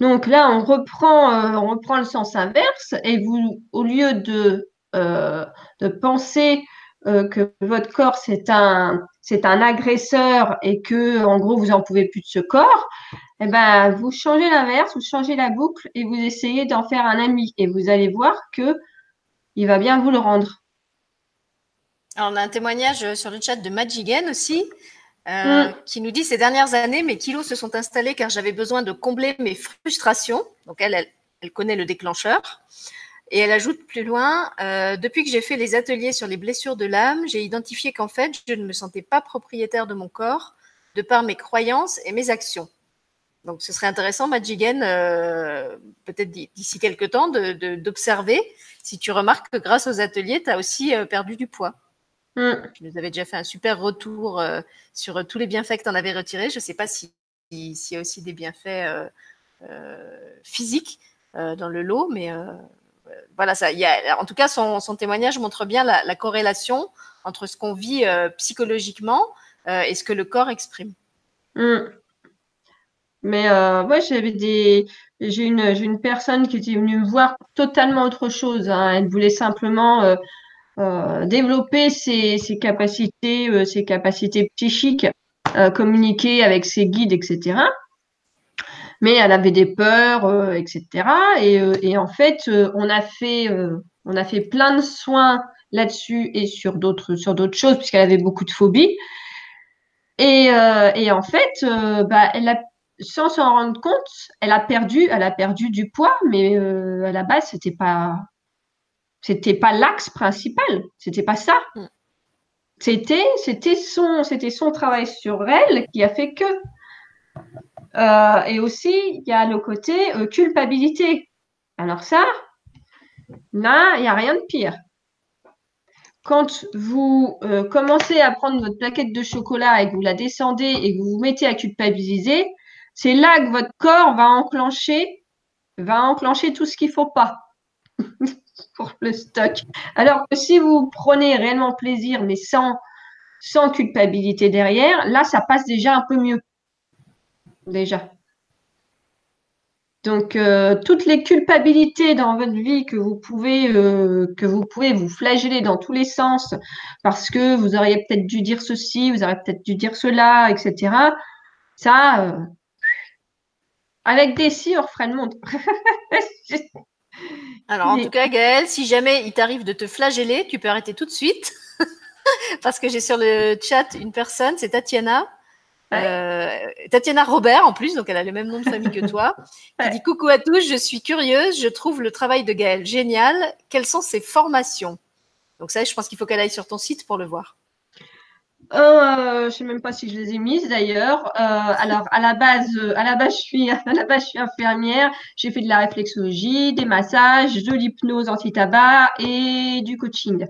[SPEAKER 2] Donc là, on reprend, euh, on reprend le sens inverse et vous, au lieu de, euh, de penser euh, que votre corps c'est un, c'est un agresseur et que en gros vous en pouvez plus de ce corps, eh ben vous changez l'inverse, vous changez la boucle et vous essayez d'en faire un ami et vous allez voir que il va bien vous le rendre.
[SPEAKER 1] Alors, on a un témoignage sur le chat de Magigan aussi. Euh, mm. qui nous dit ces dernières années, mes kilos se sont installés car j'avais besoin de combler mes frustrations. Donc elle, elle, connaît le déclencheur. Et elle ajoute plus loin, euh, depuis que j'ai fait les ateliers sur les blessures de l'âme, j'ai identifié qu'en fait, je ne me sentais pas propriétaire de mon corps de par mes croyances et mes actions. Donc ce serait intéressant, Madjigen, euh, peut-être d'ici quelques temps, d'observer de, si tu remarques que grâce aux ateliers, tu as aussi perdu du poids. Mm. Tu nous avais déjà fait un super retour euh, sur tous les bienfaits que tu en avais retirés. Je ne sais pas s'il si, y a aussi des bienfaits euh, physique dans le lot, mais voilà, ça, y a, en tout cas, son, témoignage montre bien la, corrélation entre ce qu'on vit psychologiquement et ce que le corps exprime.
[SPEAKER 2] Mmh. Mais euh, j'avais des, j'ai une, une personne qui était venue me voir totalement autre chose. Hein. Elle voulait simplement euh, euh, développer ses, capacités, euh, ses capacités psychiques, euh, communiquer avec ses guides, etc. Mais elle avait des peurs, etc. Et, et, en fait, on a fait, on a fait plein de soins là-dessus et sur d'autres, sur d'autres choses puisqu'elle avait beaucoup de phobies. Et, et en fait, bah, elle a sans s'en rendre compte, elle a perdu, elle a perdu du poids, mais euh, à la base, c'était pas, c'était pas l'axe principal, c'était pas ça. Mm. C'était, c'était son, c'était son travail sur elle qui a fait que. Euh, et aussi, il y a le côté euh, culpabilité. Alors ça, là, il n'y a rien de pire. Quand vous commencez à prendre votre plaquette de chocolat et que vous la descendez et que vous vous mettez à culpabiliser, c'est là que votre corps va enclencher, va enclencher tout ce qu'il ne faut pas pour le stock. Alors que si vous prenez réellement plaisir, mais sans, sans culpabilité derrière, là, ça passe déjà un peu mieux. Déjà. Donc, euh, toutes les culpabilités dans votre vie que vous pouvez euh, que vous pouvez vous flageller dans tous les sens parce que vous auriez peut-être dû dire ceci, vous auriez peut-être dû dire cela, etc. Ça, euh, avec des si, on referait le monde.
[SPEAKER 1] Alors, en tout cas, Gaël, si jamais il t'arrive de te flageller, tu peux arrêter tout de suite. Parce que j'ai sur le chat une personne, c'est Tatiana. Euh, Tatiana Robert en plus, donc elle a le même nom de famille que toi, qui dit coucou à tous, je suis curieuse, je trouve le travail de Gaël génial. Quelles sont ses formations? Donc ça, je pense qu'il faut qu'elle aille sur ton site pour le voir.
[SPEAKER 2] Euh, je ne sais même pas si je les ai mises d'ailleurs. Euh, alors à la base, à la base, je suis, à la base, je suis infirmière. J'ai fait de la réflexologie, des massages, de l'hypnose anti-tabac et du coaching.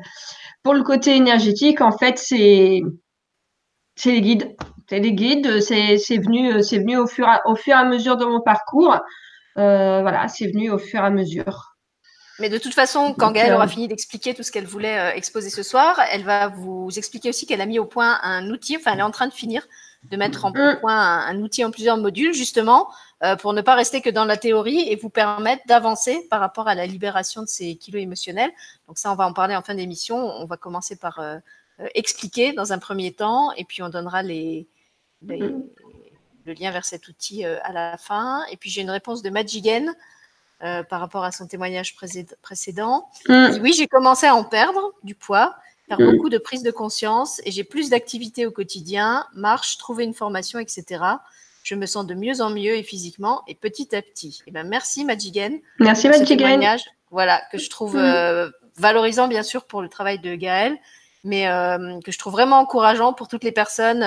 [SPEAKER 2] Pour le côté énergétique, en fait, c'est c'est les guides. C'est guides. C'est venu, c'est venu au fur, au fur et à mesure de mon parcours. voilà, c'est venu au fur et à mesure.
[SPEAKER 1] Mais de toute façon, quand Gaëlle aura fini d'expliquer tout ce qu'elle voulait euh, exposer ce soir, elle va vous expliquer aussi qu'elle a mis au point un outil, enfin elle est en train de finir de mettre en mm. point un, outil en plusieurs modules, justement, euh, pour ne pas rester que dans la théorie et vous permettre d'avancer par rapport à la libération de ces kilos émotionnels. Donc ça, on va en parler en fin d'émission. On va commencer par euh, expliquer dans un premier temps et puis on donnera les, mm. le lien vers cet outil à la fin. Et puis j'ai une réponse de Magigen euh, par rapport à son témoignage précédent. Mm. Oui, j'ai commencé à en perdre du poids, faire mm. beaucoup de prise de conscience et j'ai plus d'activités au quotidien, marche, trouver une formation, etc. Je me sens de mieux en mieux et physiquement et petit à petit. Eh ben, merci Majigen.
[SPEAKER 2] Merci Majigen.
[SPEAKER 1] Voilà, que je trouve mm. euh, valorisant bien sûr pour le travail de Gaël, mais euh, que je trouve vraiment encourageant pour toutes les personnes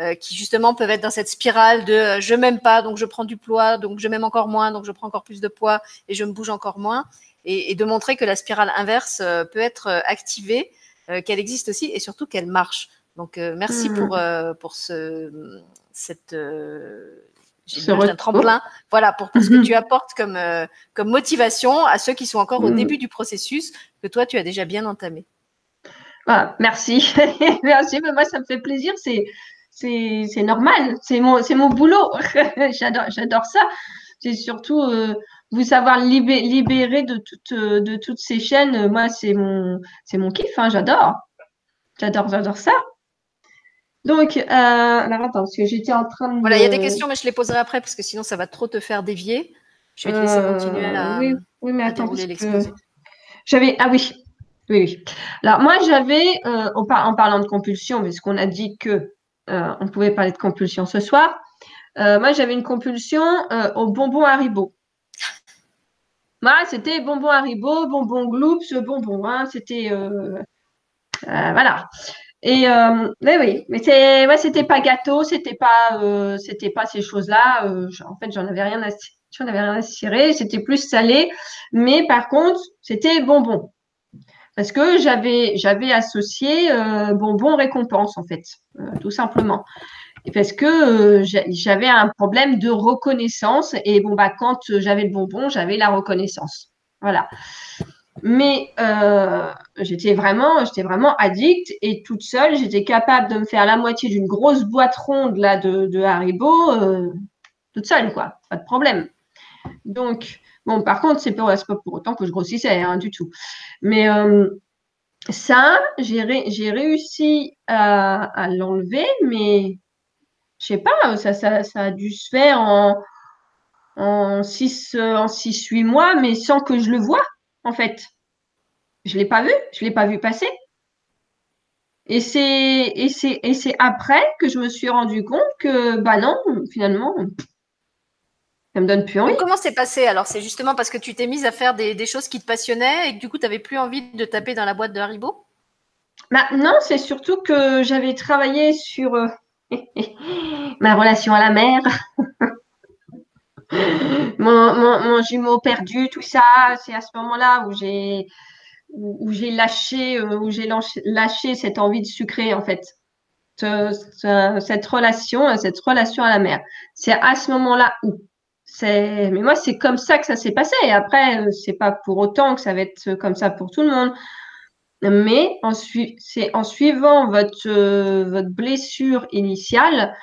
[SPEAKER 1] euh, qui justement peuvent être dans cette spirale de euh, je m'aime pas, donc je prends du poids, donc je m'aime encore moins, donc je prends encore plus de poids et je me bouge encore moins, et, et de montrer que la spirale inverse euh, peut être activée, qu'elle existe aussi et surtout qu'elle marche. Donc merci mmh. pour pour ce cette un tremplin, voilà pour, ce que mmh. tu apportes comme comme motivation à ceux qui sont encore au mmh. début du processus que toi tu as déjà bien entamé.
[SPEAKER 2] Ah, merci, merci. Mais moi, ça me fait plaisir. C'est c'est normal, c'est mon, mon boulot. J'adore ça. C'est surtout euh, vous savoir libérer de, toutes de toutes ces chaînes. Moi, c'est mon, mon kiff, hein, j'adore. J'adore, j'adore ça. Donc, euh, alors attends, parce que j'étais en train de.
[SPEAKER 1] Voilà, il y a des questions, mais je les poserai après parce que sinon ça va trop te faire dévier. Je vais te laisser euh, continuer à.
[SPEAKER 2] Oui, oui mais attends. J'avais. Ah oui. Oui, oui. Alors, moi, j'avais, en, parlant de compulsion, puisqu'on a dit que euh, on pouvait parler de compulsion ce soir. Euh, moi, j'avais une compulsion euh, au bonbon Haribo. Moi, c'était bonbon Haribo, bonbon Gloops, bonbon. Hein, c'était. voilà. Et mais oui, mais c'était pas gâteau, c'était pas, c'était pas ces choses-là. en fait, j'en avais rien à, j'en cirer. C'était plus salé, mais par contre, c'était bonbon parce que j'avais j'avais associé euh, bonbon récompense en fait, euh, tout simplement. parce que j'avais un problème de reconnaissance. Et bon, bah, quand j'avais le bonbon, j'avais la reconnaissance. Voilà. Mais euh, j'étais vraiment, j'étais vraiment addict et toute seule, j'étais capable de me faire la moitié d'une grosse boîte ronde là de, de Haribo, euh, toute seule quoi, pas de problème. Donc bon, par contre, c'est pas, pas pour autant que je grossissais hein, du tout. Mais euh, ça, j'ai réussi à, l'enlever, mais je sais pas, ça, a dû se faire en en 6 en six, 8 mois, mais sans que je le voie en fait. Je ne l'ai pas vu, je ne l'ai pas vu passer. Et c'est après que je me suis rendu compte que, bah non, finalement, ça me donne plus envie.
[SPEAKER 1] comment c'est passé alors? C'est justement parce que tu t'es mise à faire des, choses qui te passionnaient et que du coup, tu n'avais plus envie de taper dans la boîte de Haribo?
[SPEAKER 2] Bah, Non, c'est surtout que j'avais travaillé sur euh, ma relation à la mer. mon, jumeau perdu, tout ça, c'est à ce moment-là où j'ai où, j'ai lâché euh, où j'ai lâché cette envie de sucrer en fait. cette relation, cette relation à la mer. C'est à ce moment-là où. Mais moi, c'est comme ça que ça s'est passé. Et après, euh, c'est pas pour autant que ça va être comme ça pour tout le monde. Mais c'est en suivant votre, euh, votre blessure initiale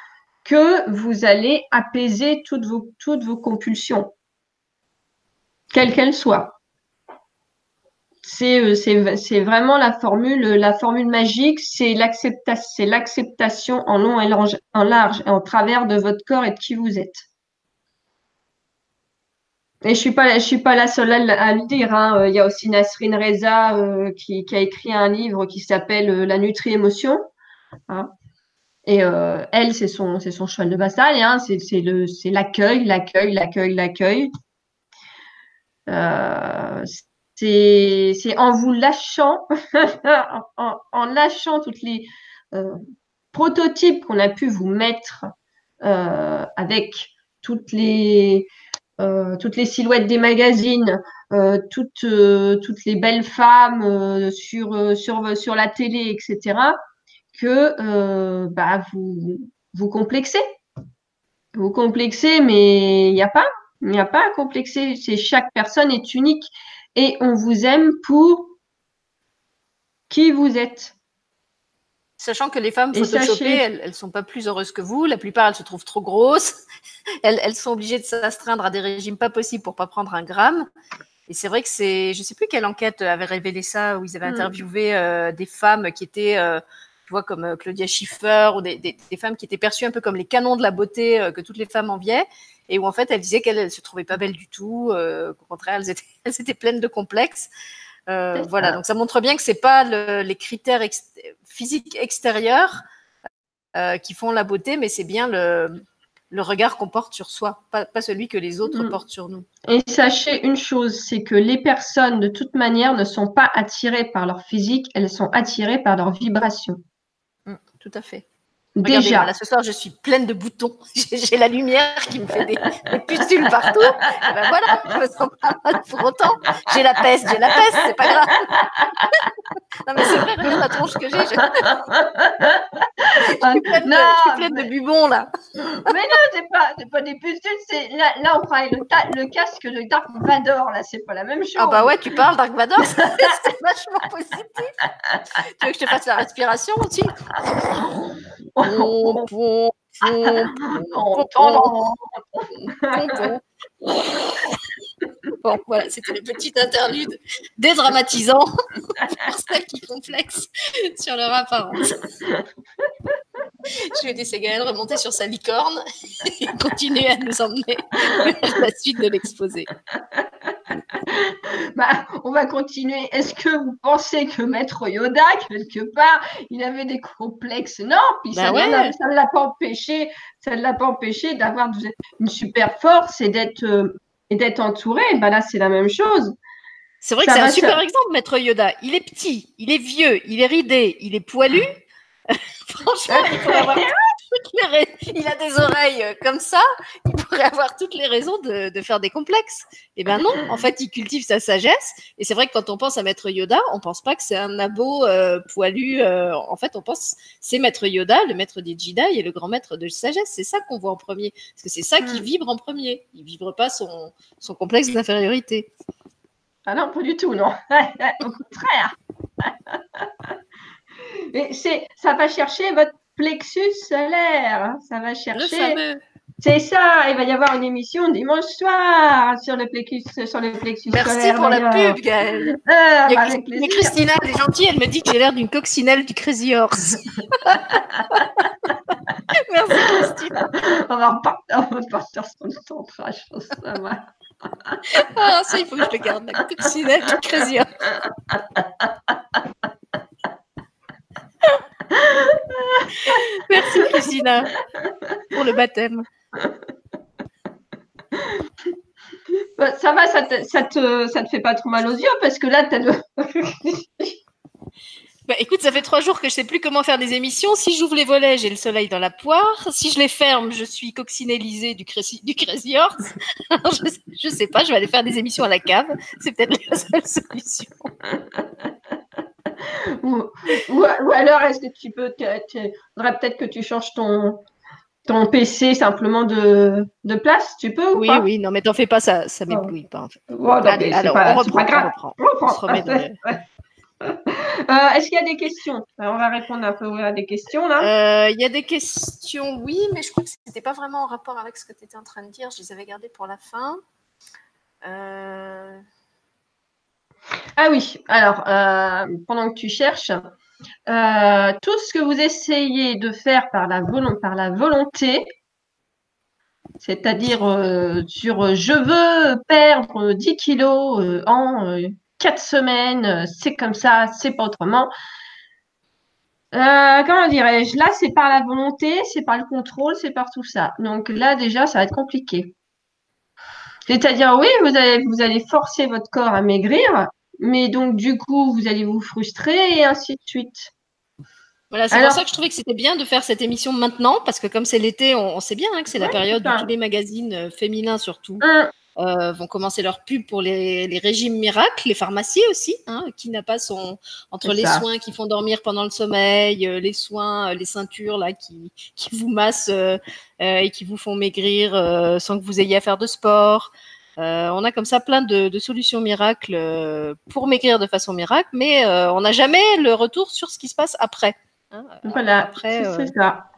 [SPEAKER 2] que vous allez apaiser toutes vos, compulsions, quelles qu'elles soient. C'est euh, vraiment la formule, la formule magique, c'est l'acceptation en long et en large et en travers de votre corps et de qui vous êtes. Et je suis pas, je suis pas la seule à, le dire. Hein. Euh, il y a aussi Nasrin Reza euh, qui, a écrit un livre qui s'appelle La Nutri-émotion. Hein. Et euh, elle, c'est son, c'est son cheval de bataille. Hein. C'est, c'est, le, c'est l'accueil, l'accueil, l'accueil, l'accueil. Euh, c'est, c'est en vous lâchant, en, lâchant toutes les euh, prototypes qu'on a pu vous mettre euh, avec toutes les, euh, toutes les silhouettes des magazines, toutes, toutes les belles femmes sur, sur, sur la télé, etc que euh, bah, vous, vous complexez. Vous complexez, mais il n'y a pas. Il n'y a pas à complexer. C'est chaque personne est unique et on vous aime pour qui vous êtes.
[SPEAKER 1] Sachant que les femmes photoshopées, elles ne sont pas plus heureuses que vous. La plupart, elles se trouvent trop grosses. Elles, elles sont obligées de s'astreindre à des régimes pas possibles pour pas prendre un gramme. Et c'est vrai que c'est, je sais plus quelle enquête avait révélé ça, où ils avaient hmm. interviewé euh, des femmes qui étaient euh, vois, comme euh, Claudia Schiffer ou des, femmes qui étaient perçues un peu comme les canons de la beauté euh, que toutes les femmes enviaient, et où en fait elles disaient qu'elles ne se trouvaient pas belles du tout, qu'au contraire elles étaient, elles étaient, pleines de complexes. Voilà, donc ça montre bien que c'est pas les critères physiques extérieurs qui font la beauté, mais c'est bien le, le regard qu'on porte sur soi, pas, celui que les autres mm. portent sur nous.
[SPEAKER 2] Et sachez une chose, c'est que les personnes, de toute manière, ne sont pas attirées par leur physique, elles sont attirées par leur vibration.
[SPEAKER 1] Mm, tout à fait. Déjà. Là, ce soir, je suis pleine de boutons. J'ai la lumière qui me fait des, pustules partout. Et ben voilà, je me sens pas mal pour autant. J'ai la peste, j'ai la peste, c'est pas grave. non, mais c'est vrai, regarde la tronche que j'ai. Je... je, suis pleine, de, je suis pleine de bubons, là.
[SPEAKER 2] mais non, c'est pas, pas des pustules. Là, là, on prend le, le, casque de Dark Vador. Là, c'est pas la même chose. Ah,
[SPEAKER 1] bah ouais, tu parles Dark Vador. c'est vachement positif. Tu veux que je te fasse la respiration aussi? Bon, voilà, c'était le petit interlude dédramatisant pour celles qui complexent sur leur apparence. Je vais laisser Gaëlle remonter sur sa licorne et continuer à nous emmener vers la suite de l'exposé.
[SPEAKER 2] Bah, on va continuer. Est-ce que vous pensez que Maître Yoda, quelque part, il avait des complexes? Non, puis ça bah ne l'a pas empêché, ça ne l'a pas empêché d'avoir une super force et d'être euh, et d'être entouré. Bah là, c'est la même chose.
[SPEAKER 1] C'est vrai que c'est un super exemple, Maître Yoda. Il est petit, il est vieux, il est ridé, il est poilu. Franchement, il faut avoir il a des oreilles euh, comme ça, il pourrait avoir toutes les raisons de, faire des complexes. Eh bien non, en fait, il cultive sa sagesse. Et c'est vrai que quand on pense à Maître Yoda, on pense pas que c'est un abo euh, poilu. Euh, en fait, on pense c'est Maître Yoda, le maître des Jedi et le grand maître de sagesse. C'est ça qu'on voit en premier, parce que c'est ça qui hmm. vibre en premier. Il vibre pas son, son complexe d'infériorité.
[SPEAKER 2] Ah non, pas du tout, non. Au contraire. Mais c'est, ça va chercher votre plexus solaire. Hein. Ça va chercher. C'est ça, il va y avoir une émission dimanche soir sur le plexus, sur le plexus
[SPEAKER 1] Merci pour la pub, Gaëlle. Ah, bah, Christina, elle est gentille, elle me dit que j'ai l'air d'une coccinelle du Crazy Horse. Merci, Christina.
[SPEAKER 2] On va partir sur le centrage, je pense ça va.
[SPEAKER 1] ah, ça, il faut que je le garde, la coccinelle du Crazy Horse. Merci Christina pour le baptême.
[SPEAKER 2] Bah, ça va, ça te, ça, te, ça te fait pas trop mal aux yeux parce que là, tu as le.
[SPEAKER 1] Bah, écoute, ça fait trois jours que je sais plus comment faire des émissions. Si j'ouvre les volets, j'ai le soleil dans la poire. Si je les ferme, je suis coccinellisée du Crazy, du crazy Horse. je, ne sais pas, je vais aller faire des émissions à la cave. C'est peut-être la seule solution
[SPEAKER 2] ou, alors, est-ce que tu peux, tu faudrait peut-être que tu changes ton, ton PC simplement de, de place, tu peux ou
[SPEAKER 1] Oui, oui, non, mais t'en fais pas, ça, ça m'éblouit pas. En fait.
[SPEAKER 2] Allez, alors, on reprend, on reprend. Euh, est-ce qu'il y a des questions? On va répondre un peu à des questions
[SPEAKER 1] là. Euh, il y a des questions, oui, mais je crois que ce n'était pas vraiment en rapport avec ce que tu étais en train de dire. Je les avais gardées pour la fin. Euh...
[SPEAKER 2] Ah oui, alors, euh, pendant que tu cherches, euh, tout ce que vous essayez de faire par la, volonté, c'est-à-dire euh, sur je veux perdre 10 kilos en 4 semaines, c'est comme ça, c'est pas autrement. comment dirais-je? Là, c'est par la volonté, c'est par le contrôle, c'est par tout ça. Donc là, déjà, ça va être compliqué. C'est-à-dire, oui, vous allez, vous allez forcer votre corps à maigrir, mais donc du coup, vous allez vous frustrer et ainsi de suite.
[SPEAKER 1] Voilà, c'est pour ça que je trouvais que c'était bien de faire cette émission maintenant, parce que comme c'est l'été, on, sait bien hein, que c'est la période où tous les magazines euh, féminins surtout hum. Euh, vont commencer leur pub pour les, régimes miracles, les pharmacies aussi, hein, qui n'a pas son entre les soins qui font dormir pendant le sommeil, euh, les soins, les ceintures là qui, qui vous massent et qui vous font maigrir sans que vous ayez à faire de sport. Euh, on a comme ça plein de, solutions miracles euh, pour maigrir de façon miracle, mais euh, on n'a jamais le retour sur ce qui se passe après.
[SPEAKER 2] Hein. voilà, c'est ça.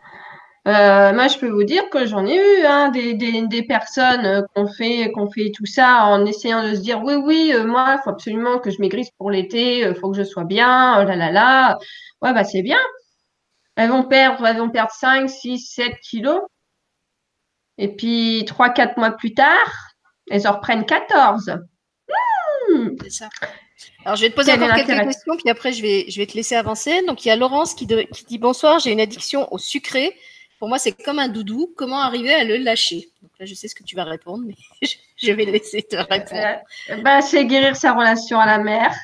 [SPEAKER 2] Moi, je peux vous dire que j'en ai eu hein, des, personnes qui ont fait, fait tout ça en essayant de se dire oui, oui, moi, il faut absolument que je maigrisse pour l'été, il faut que je sois bien, oh là là là. Ouais, bah c'est bien. Elles vont perdre, elles vont perdre 5, 6, 7 kilos. Et puis, 3-4 mois plus tard, elles en reprennent 14.
[SPEAKER 1] Hmm. C'est ça. Alors, je vais te poser encore quelques questions, puis après, je vais, je vais te laisser avancer. Donc, il y a Laurence qui, qui dit Bonsoir, j'ai une addiction au sucré. Pour moi, c'est comme un doudou. Comment arriver à le lâcher? Donc là, je sais ce que tu vas répondre, mais je vais laisser te répondre.
[SPEAKER 2] Euh, bah, c'est guérir sa relation à la mère.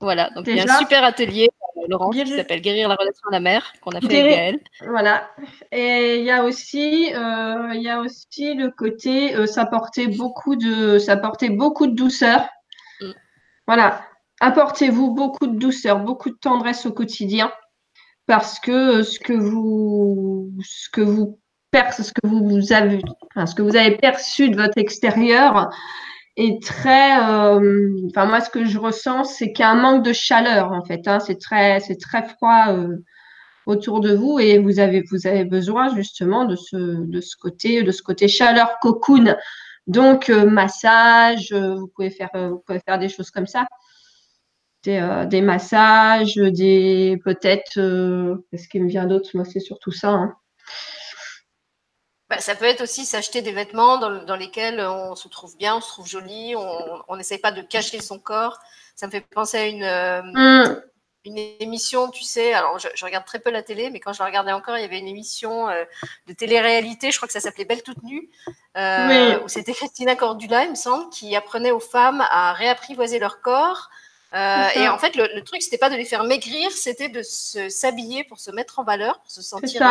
[SPEAKER 1] Voilà, donc il y a un super atelier Laurent, qui s'appelle Guérir la relation à la mère, qu'on a fait avec Gaëlle.
[SPEAKER 2] Voilà. Et il y a aussi, euh, il y a aussi le côté, euh, ça portait beaucoup de, ça portait beaucoup de douceur. Mm. Voilà. Apportez-vous beaucoup de douceur, beaucoup de tendresse au quotidien, parce que ce que vous, ce que vous ce que vous avez, ce que vous avez perçu de votre extérieur, est très. Euh, enfin, moi, ce que je ressens, c'est qu'il y a un manque de chaleur, en fait. Hein. C'est très, c'est très froid euh, autour de vous et vous avez, vous avez besoin justement de ce, de ce côté, de ce côté chaleur cocoon. Donc, euh, massage, vous pouvez faire, vous pouvez faire des choses comme ça. Des, massages, des peut-être. Qu'est-ce qui me vient d'autre? Moi, c'est surtout ça. Hein.
[SPEAKER 1] Bah, ça peut être aussi s'acheter des vêtements dans, lesquels on se trouve bien, on se trouve joli, on n'essaye pas de cacher son corps. Ça me fait penser à une, euh, mm. une émission, tu sais, alors je, regarde très peu la télé, mais quand je la regardais encore, il y avait une émission euh, de télé-réalité, je crois que ça s'appelait Belle toute nue, euh, où c'était Christina Cordula, il me semble, qui apprenait aux femmes à réapprivoiser leur corps. et en fait, le, le truc, c'était pas de les faire maigrir, c'était de s'habiller pour se mettre en valeur, pour se sentir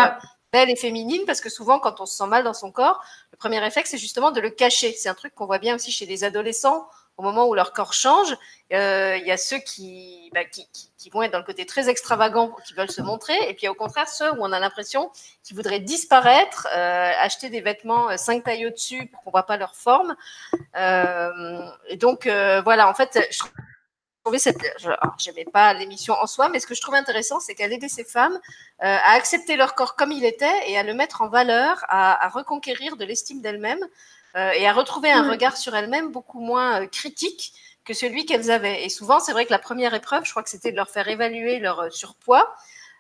[SPEAKER 1] belle et féminine parce que souvent, quand on se sent mal dans son corps, le premier réflexe, c'est justement de le cacher. C'est un truc qu'on voit bien aussi chez les adolescents au moment où leur corps change. Euh, il y a ceux qui, bah, qui, qui, vont être dans le côté très extravagant, qui veulent se montrer, et puis au contraire ceux où on a l'impression qu'ils voudraient disparaître, euh, acheter des vêtements euh, cinq tailles au-dessus pour qu'on voit pas leur forme. Euh, et donc euh, voilà, en fait, je trouvais cette, j'aimais pas l'émission en soi, mais ce que je trouvais intéressant, c'est qu'elle aidait ces femmes euh, à accepter leur corps comme il était et à le mettre en valeur, à, à reconquérir de l'estime d'elles-mêmes euh, et à retrouver un regard sur elles-mêmes beaucoup moins euh, critique que celui qu'elles avaient. Et souvent, c'est vrai que la première épreuve, je crois que c'était de leur faire évaluer leur euh, surpoids.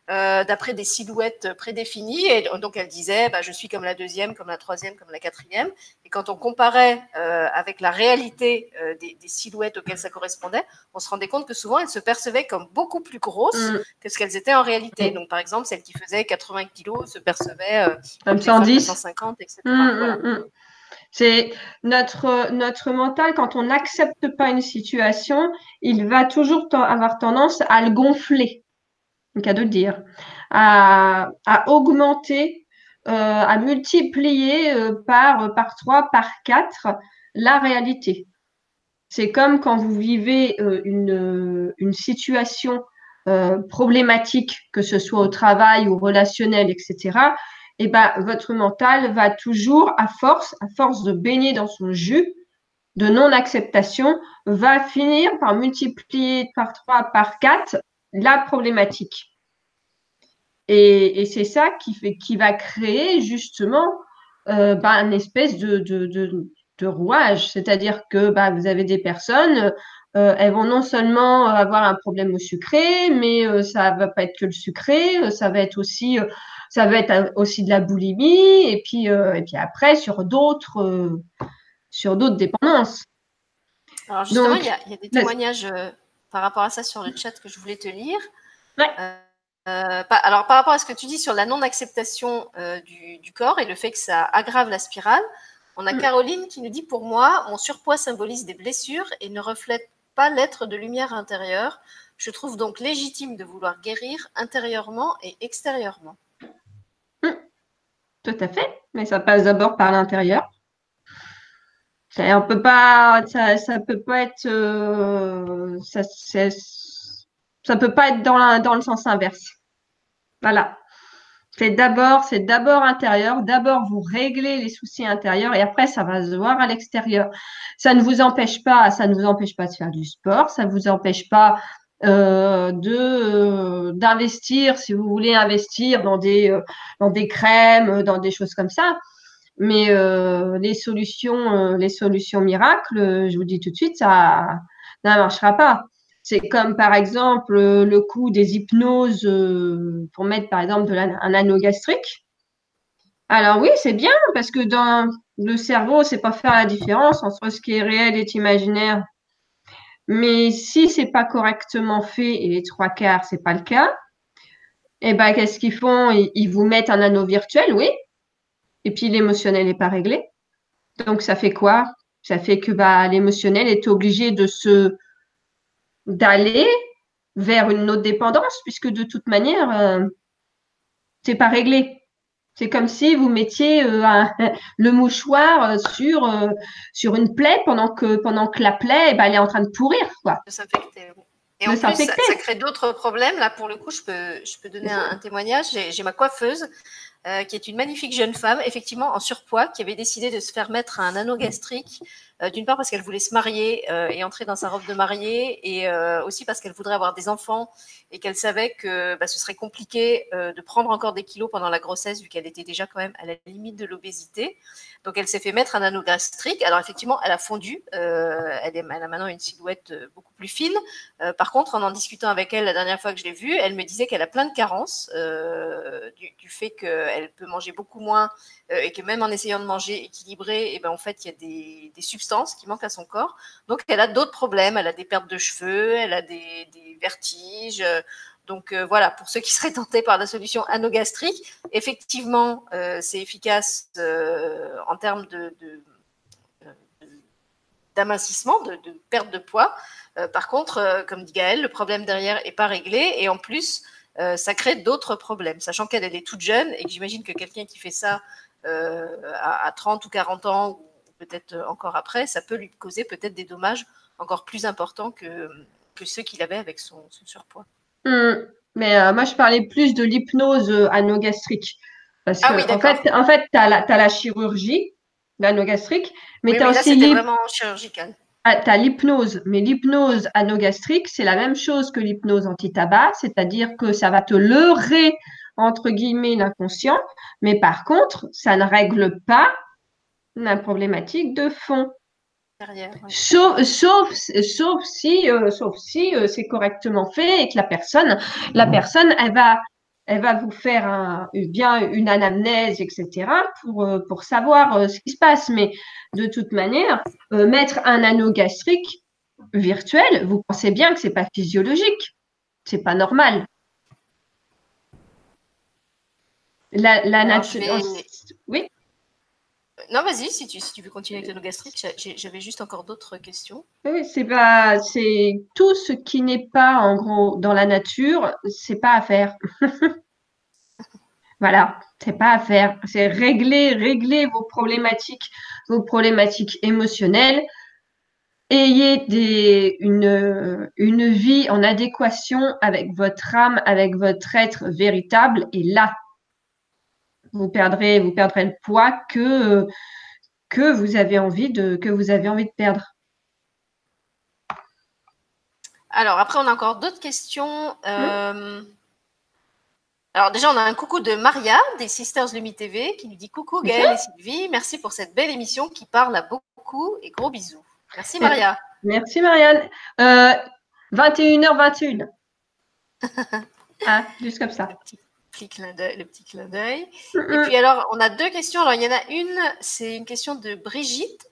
[SPEAKER 1] Euh, d'après des silhouettes prédéfinies. Et donc, elle disait, bah, je suis comme la deuxième, comme la troisième, comme la quatrième. Et quand on comparait euh, avec la réalité euh, des, des, silhouettes auxquelles ça correspondait, on se rendait compte que souvent, elles se percevaient comme beaucoup plus grosses mmh. que ce qu'elles étaient en réalité. Donc, par exemple, celle qui faisait 80 kilos se percevait
[SPEAKER 2] comme 110,
[SPEAKER 1] 150, etc.
[SPEAKER 2] Mmh, voilà. mmh. C'est notre, notre mental, quand on n'accepte pas une situation, il va toujours avoir tendance à le gonfler, le de dire, à, augmenter, euh, à multiplier euh, par, par 3, par 4 la réalité. C'est comme quand vous vivez euh, une, situation problématique, que ce soit au travail ou relationnel, etc et ben, votre mental va toujours, à force, à force de baigner dans son jus de non-acceptation, va finir par multiplier par 3, par 4 la problématique. Et, et c'est ça qui, fait, qui va créer justement euh, bah, une espèce de, de, de, de rouage. C'est-à-dire que bah, vous avez des personnes, euh, elles vont non seulement avoir un problème au sucré, mais euh, ça va pas être que le sucré, ça va être aussi ça va être aussi de la boulimie et puis euh, et puis après sur d'autres euh, sur d'autres dépendances.
[SPEAKER 1] Alors justement, il y, y, a des témoignages euh, par rapport à ça sur le chat que je voulais te lire.
[SPEAKER 2] Ouais.
[SPEAKER 1] alors par rapport à ce que tu dis sur la non-acceptation du, du, corps et le fait que ça aggrave la spirale, on a mm. Caroline qui nous dit pour moi, mon surpoids symbolise des blessures et ne reflète pas l'être de lumière intérieure. Je trouve donc légitime de vouloir guérir intérieurement et extérieurement.
[SPEAKER 2] Tout à fait, mais ça passe d'abord par l'intérieur. On peut pas, ça, ça peut pas être, euh, ça, ça peut pas être dans le sens inverse. Voilà. C'est d'abord, c'est d'abord intérieur. D'abord, vous réglez les soucis intérieurs et après, ça va se voir à l'extérieur. Ça ne vous empêche pas, ça ne vous empêche pas de faire du sport. Ça ne vous empêche pas euh, de euh, d'investir si vous voulez investir dans des euh, dans des crèmes dans des choses comme ça mais euh, les solutions les solutions miracles je vous dis tout de suite ça ne marchera pas. C'est comme par exemple le coût des hypnoses pour mettre par exemple un anneau gastrique. Alors oui c'est bien parce que dans le cerveau c'est pas faire la différence entre ce qui est réel et imaginaire. Mais si c'est pas correctement fait et les trois quarts c'est pas le cas, eh ben qu'est-ce qu'ils font? Ils, vous mettent un anneau virtuel, oui. Et puis l'émotionnel n'est pas réglé. Donc ça fait quoi? Ça fait que bah l'émotionnel est obligé de se d'aller vers une autre dépendance puisque de toute manière euh, c'est pas réglé. C'est comme si vous mettiez euh, un, le mouchoir euh, sur, euh, sur une plaie pendant que, pendant que la plaie, eh ben, elle est en train de pourrir. Quoi.
[SPEAKER 1] De s'infecter. Et en plus, ça, ça, crée d'autres problèmes. Là, pour le coup, je peux, je peux donner un, un témoignage. J'ai ma coiffeuse euh, qui est une magnifique jeune femme, effectivement en surpoids, qui avait décidé de se faire mettre un anneau gastrique, d'une part parce qu'elle voulait se marier euh, et entrer dans sa robe de mariée, et euh, aussi parce qu'elle voudrait avoir des enfants et qu'elle savait que bah, ce serait compliqué euh, de prendre encore des kilos pendant la grossesse, vu qu'elle était déjà quand même à la limite de l'obésité. Donc elle s'est fait mettre un anneau gastrique. Alors effectivement, elle a fondu. Euh, elle, a maintenant une silhouette euh, beaucoup plus fine. Euh, par contre, en en discutant avec elle la dernière fois que je l'ai vue, elle me disait qu'elle a plein de carences euh, du, fait qu'elle peut manger beaucoup moins euh, et que même en essayant de manger équilibré, et eh ben en fait il y a des, substances qui manquent à son corps. Donc elle a d'autres problèmes. Elle a des pertes de cheveux, elle a des, vertiges. Donc euh, voilà, pour ceux qui seraient tentés par la solution anogastrique, effectivement, euh, c'est efficace euh, en termes d'amincissement, de, perte de poids. Euh, par contre, euh, comme dit Gaël, le problème derrière est pas réglé et en plus, ça crée d'autres problèmes, sachant qu'elle est toute jeune et que j'imagine que quelqu'un qui fait ça à, à, 30 ou 40 ans peut-être encore après, ça peut lui causer peut-être des dommages encore plus importants que, que ceux qu'il avait avec son, surpoids.
[SPEAKER 2] Hmm. Mais euh, moi, je parlais plus de l'hypnose euh, anogastrique. Parce ah que, en fait, en fait tu as, la chirurgie, l'anogastrique, mais tu as aussi.
[SPEAKER 1] C'est vraiment chirurgical.
[SPEAKER 2] Ah, tu as l'hypnose, mais l'hypnose anogastrique, c'est la même chose que l'hypnose anti-tabac, c'est-à-dire que ça va te leurrer, entre guillemets, l'inconscient, mais par contre, ça ne règle pas la problématique de fond. Sauf, sauf, sauf, si, euh, sauf si euh, c'est correctement fait et que la personne, la personne, elle va, elle va vous faire un, bien une anamnèse, etc., pour, euh, pour savoir ce qui se passe. Mais de toute manière, mettre un anneau gastrique virtuel, vous pensez bien que c'est pas physiologique, c'est pas normal. La, la nature. Oui.
[SPEAKER 1] Non, vas-y, si tu, veux continuer avec le gastrique, j'avais juste encore d'autres questions.
[SPEAKER 2] Oui, c'est pas, c'est tout ce qui n'est pas en gros dans la nature, c'est pas à faire. voilà, c'est pas à faire. C'est régler, régler vos problématiques, vos problématiques émotionnelles. Ayez une, une vie en adéquation avec votre âme, avec votre être véritable. Et là, vous perdrez, vous perdrez le poids que, que vous avez envie de, que vous avez envie de perdre.
[SPEAKER 1] Alors après, on a encore d'autres questions. Euh, alors déjà, on a un coucou de Maria des Sisters Lumi TV qui nous dit coucou Gaëlle et Sylvie, merci pour cette belle émission qui parle à beaucoup et gros bisous. Merci Maria.
[SPEAKER 2] Merci Marianne. 21h21. Euh, ah, juste comme ça
[SPEAKER 1] le petit clin d'œil. Et puis alors, on a deux questions. Alors, il y en a une, c'est une question de Brigitte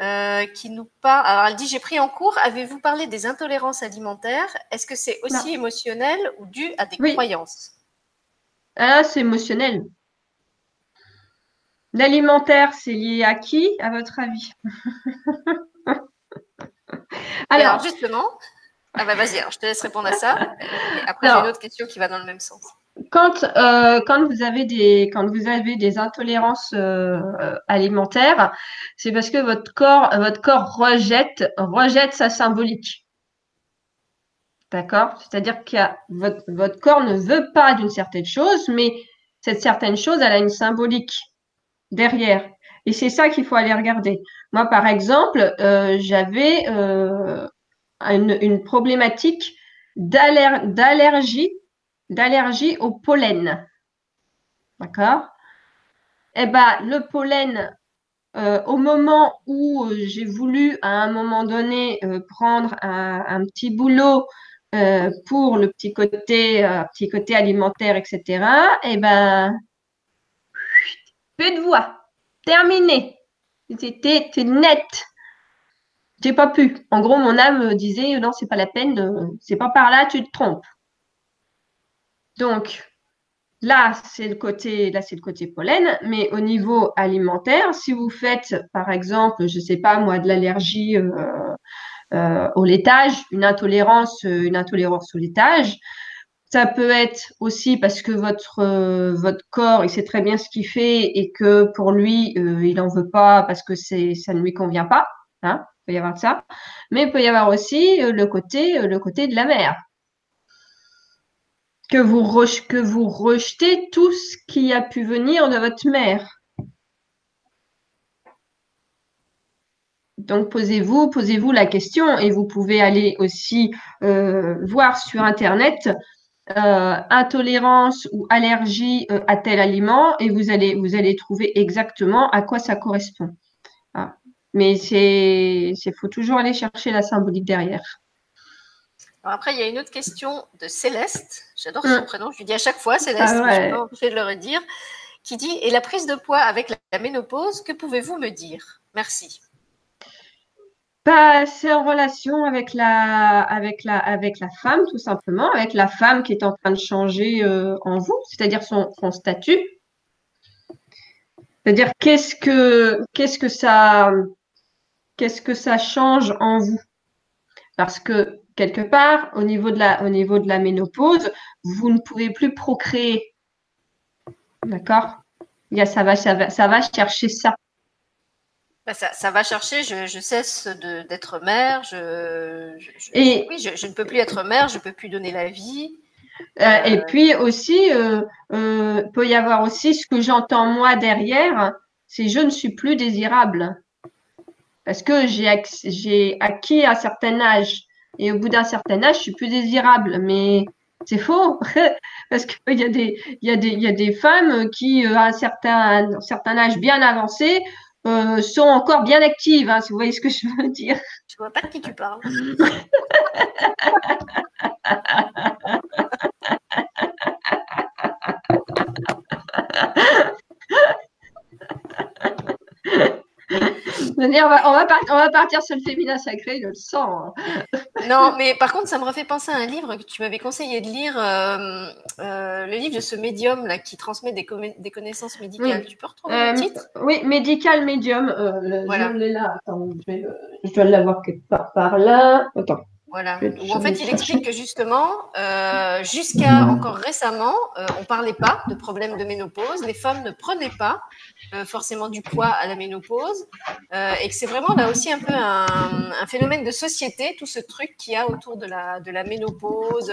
[SPEAKER 1] euh, qui nous parle. Alors, elle dit J'ai pris en cours, avez-vous parlé des intolérances alimentaires? Est-ce que c'est aussi émotionnel ou dû à des croyances?
[SPEAKER 2] Ah, c'est émotionnel. L'alimentaire, c'est lié à qui, à votre avis?
[SPEAKER 1] Alors, justement, ah bah vas-y, je te laisse répondre à ça. après, j'ai une autre question qui va dans le même sens
[SPEAKER 2] quand, euh, quand, vous avez des, quand vous avez des intolérances euh, alimentaires, c'est parce que votre corps, votre corps rejette, rejette sa symbolique. D'accord? C'est-à-dire que votre, votre corps ne veut pas d'une certaine chose, mais cette certaine chose, elle a une symbolique derrière. Et c'est ça qu'il faut aller regarder. Moi, par exemple, euh, j'avais euh, une, une problématique d'allergie d'allergie au pollen. D'accord? Eh bien, le pollen, euh, au moment où euh, j'ai voulu, à un moment donné, euh, prendre un, petit boulot pour le petit côté, petit côté alimentaire, etc., eh ben, peu de voix. Terminé. C'était net. J'ai pas pu. En gros, mon âme disait non, c'est pas la peine, c'est pas par là, tu te trompes. Donc, là, c'est le côté, là, le côté pollen, mais au niveau alimentaire, si vous faites, par exemple, je ne sais pas moi, de l'allergie euh, euh, au laitage, une intolérance, euh, une intolérance au laitage, ça peut être aussi parce que votre corps, il sait très bien ce qu'il fait et que pour lui, il n'en veut pas parce que ça ne lui convient pas. Hein, il peut y avoir ça, mais il peut y avoir aussi le côté le côté de la mère que vous, que vous rejetez tout ce qui a pu venir de votre mère. Donc posez-vous, posez-vous la question et vous pouvez aller aussi euh, voir sur internet euh, intolérance ou allergie euh, à tel aliment et vous allez vous allez trouver exactement à quoi ça correspond. Ah. Mais c'est faut toujours aller chercher la symbolique derrière
[SPEAKER 1] après, il y a une autre question de Céleste. J'adore son mm. prénom. Je lui dis à chaque fois Céleste, ah je pas de le redire. Qui dit Et la prise de poids avec la ménopause, que pouvez-vous me dire? Merci.
[SPEAKER 2] Bah, c'est en relation avec la, avec, la, avec la femme, tout simplement, avec la femme qui est en train de changer euh, en vous, c'est-à-dire son, son statut. C'est-à-dire qu'est-ce que, qu'est-ce que ça, qu'est-ce que ça change en vous? Parce que quelque part, au niveau de la, au niveau de la ménopause, vous ne pouvez plus procréer. D'accord? Ça va, ça, va, ça va chercher ça.
[SPEAKER 1] Bah, ça, ça, va chercher, je, je cesse d'être mère, je, et, oui, je, ne peux plus être mère, je ne peux plus donner la vie.
[SPEAKER 2] Euh, et euh, puis aussi, euh, euh, peut y avoir aussi ce que j'entends moi derrière, c'est je ne suis plus désirable. Parce que j'ai acquis un certain âge et au bout d'un certain âge, je suis plus désirable. Mais c'est faux, parce qu'il y, a des, y, a des, y a des femmes qui, à un certain, un certain âge bien avancé, euh, sont encore bien actives, hein, si vous voyez ce que je veux dire.
[SPEAKER 1] Je vois pas de qui tu parles.
[SPEAKER 2] on, va, on, va on, va, partir sur le féminin sacré, je le sens.
[SPEAKER 1] Hein. Non, mais par contre, ça me refait penser à un livre que tu m'avais conseillé de lire, euh, euh, le livre de ce médium là qui transmet des, des connaissances médicales. Tu peux retrouver le euh, titre?
[SPEAKER 2] Oui, Médical Médium. voilà. Je là. Attends, je, dois l'avoir quelque part par là. Attends.
[SPEAKER 1] Voilà. en fait, il explique que justement, euh, jusqu'à encore récemment, euh, on parlait pas de problèmes de ménopause. Les femmes ne prenaient pas euh, forcément du poids à la ménopause, et que c'est vraiment là aussi un peu un, phénomène de société, tout ce truc qu'il y a autour de la de la ménopause,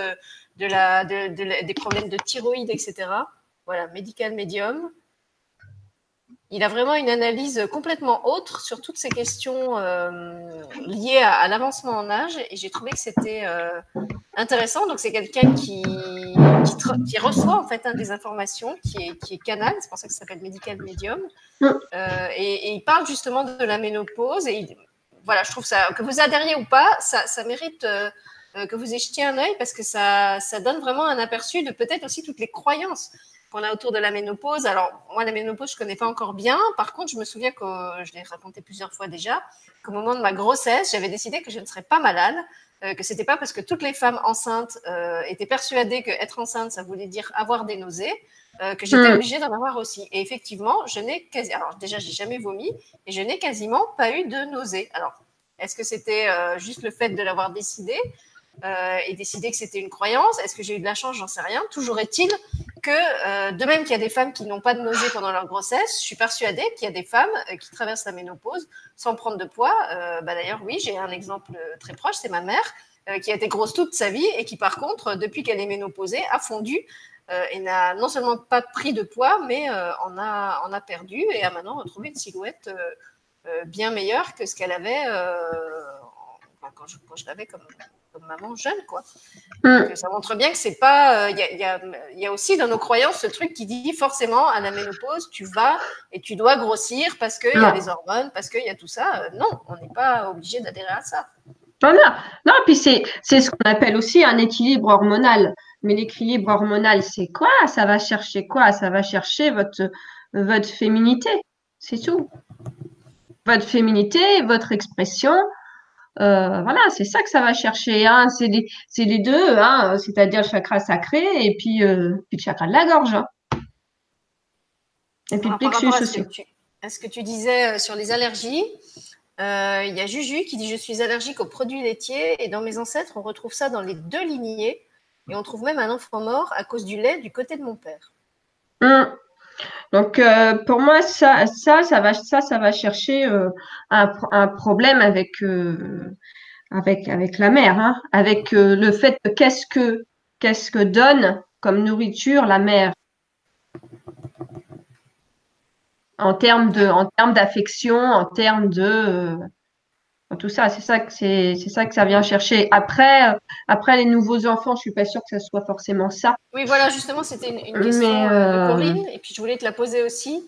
[SPEAKER 1] de la, des problèmes de thyroïde, etc. Voilà, médical médium il a vraiment une analyse complètement autre sur toutes ces questions euh, liées à, l'avancement en âge et j'ai trouvé que c'était euh, intéressant. Donc c'est quelqu'un qui, qui, reçoit en fait hein, des informations, qui est, qui est canal, c'est pour ça que ça s'appelle Medical Medium, mm. euh, et, il parle justement de la ménopause et voilà, je trouve ça que vous adhériez ou pas, ça, ça mérite que vous ayez un œil parce que ça, ça donne vraiment un aperçu de peut-être aussi toutes les croyances qu'on a autour de la ménopause. Alors, moi, la ménopause, je connais pas encore bien. Par contre, je me souviens que je l'ai raconté plusieurs fois déjà, qu'au moment de ma grossesse, j'avais décidé que je ne serais pas malade, euh, que c'était pas parce que toutes les femmes enceintes euh, étaient persuadées que être enceinte, ça voulait dire avoir des nausées, euh, que j'étais hmm. obligée d'en avoir aussi. Et effectivement, je n'ai quasi, alors déjà, j'ai jamais vomi et je n'ai quasiment pas eu de nausées. Alors, est-ce que c'était juste le fait de l'avoir décidé? Et décider que c'était une croyance Est-ce que j'ai eu de la chance? J'en sais rien. Toujours est-il que, euh, de même qu'il y a des femmes qui n'ont pas de nausées pendant leur grossesse, je suis persuadée qu'il y a des femmes euh, qui traversent la ménopause sans prendre de poids. Euh, bah, D'ailleurs, oui, j'ai un exemple très proche, c'est ma mère, qui a été grosse toute sa vie et qui, par contre, depuis qu'elle est ménopausée, a fondu et n'a non seulement pas pris de poids, mais en, a, en a perdu et a maintenant retrouvé une silhouette bien meilleure que ce qu'elle avait quand je l'avais comme, comme maman jeune, quoi. Mm. ça montre bien que c'est pas. Il euh, y, a, y, a, aussi dans nos croyances ce truc qui dit forcément à la ménopause, tu vas et tu dois grossir parce qu'il y a des hormones, parce qu'il y a tout ça. Euh, non, on n'est pas obligé d'adhérer à ça.
[SPEAKER 2] Non, non, non puis c'est ce qu'on appelle aussi un équilibre hormonal. Mais l'équilibre hormonal, c'est quoi? Ça va chercher quoi? Ça va chercher votre, votre féminité. C'est tout. Votre féminité, votre expression, euh, voilà, c'est ça que ça va chercher. Hein. C'est les, deux, hein, c'est-à-dire le chakra sacré et puis, euh, puis, le chakra de la gorge. Hein.
[SPEAKER 1] Et puis le plexus aussi. Est-ce que tu disais euh, sur les allergies Il y a Juju qui dit Je suis allergique aux produits laitiers et dans mes ancêtres, on retrouve ça dans les deux lignées et on trouve même un enfant mort à cause du lait du côté de mon père.
[SPEAKER 2] Hum. Donc euh, pour moi ça ça ça va ça ça va chercher euh, un, problème avec euh, avec avec la mère hein, avec le fait qu'est-ce que qu'est-ce que donne comme nourriture la mère en termes de en termes d'affection en termes de tout ça, c'est ça que c'est, ça que ça vient chercher. Après, après les nouveaux enfants, je suis pas sûre que ce soit forcément ça.
[SPEAKER 1] Oui, voilà, justement, c'était une, question euh, de Corinne, et puis je voulais te la poser aussi,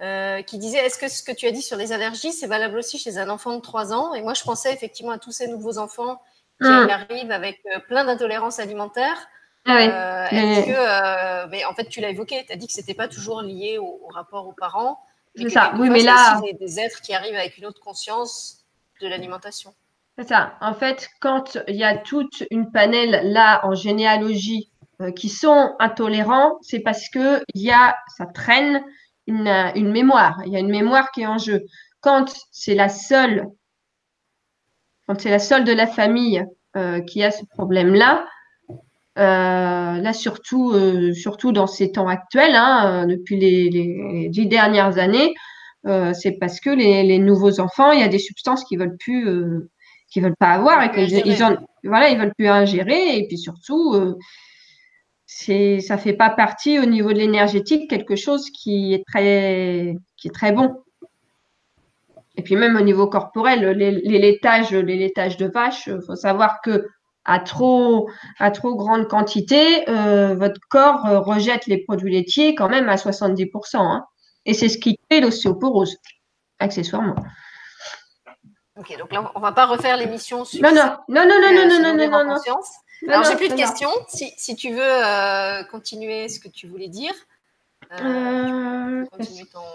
[SPEAKER 1] euh, qui disait est-ce que ce que tu as dit sur les allergies, c'est valable aussi chez un enfant de 3 ans? Et moi, je pensais effectivement à tous ces nouveaux enfants qui hum. arrivent avec euh, plein d'intolérances alimentaires. Ah oui. mais... Que, mais en fait, tu l'as évoqué, tu as dit que c'était pas toujours lié au, rapport aux parents.
[SPEAKER 2] C'est ça. Oui, mais là,
[SPEAKER 1] des, des êtres qui arrivent avec une autre conscience de l'alimentation.
[SPEAKER 2] C'est ça. En fait, quand il y a toute une panel là en généalogie euh, qui sont intolérants, c'est parce que y a, ça traîne une, une, mémoire. Il y a une mémoire qui est en jeu. Quand c'est la seule, quand c'est la seule de la famille qui a ce problème-là. là, surtout, surtout dans ces temps actuels, hein, depuis les, dix dernières années, c'est parce que les, nouveaux enfants, il y a des substances qu'ils veulent plus, qu'ils veulent pas avoir et qu'ils ils voilà, ils veulent plus ingérer. Et puis surtout, c'est, ça fait pas partie au niveau de l'énergétique quelque chose qui est très, qui est très bon. Et puis même au niveau corporel, les, les laitages, les laitages de vache, il faut savoir que à trop, à trop grande quantité, euh, votre corps euh, rejette les produits laitiers quand même à 70%. Hein. Et c'est ce qui crée l'ostéoporose, accessoirement.
[SPEAKER 1] Ok, donc là, on ne va pas refaire l'émission
[SPEAKER 2] sur. Non, non, non, non, non, non, non, non, non, non,
[SPEAKER 1] alors, j'ai plus de questions. Si, si, tu veux euh, continuer ce que tu voulais dire. Euh, euh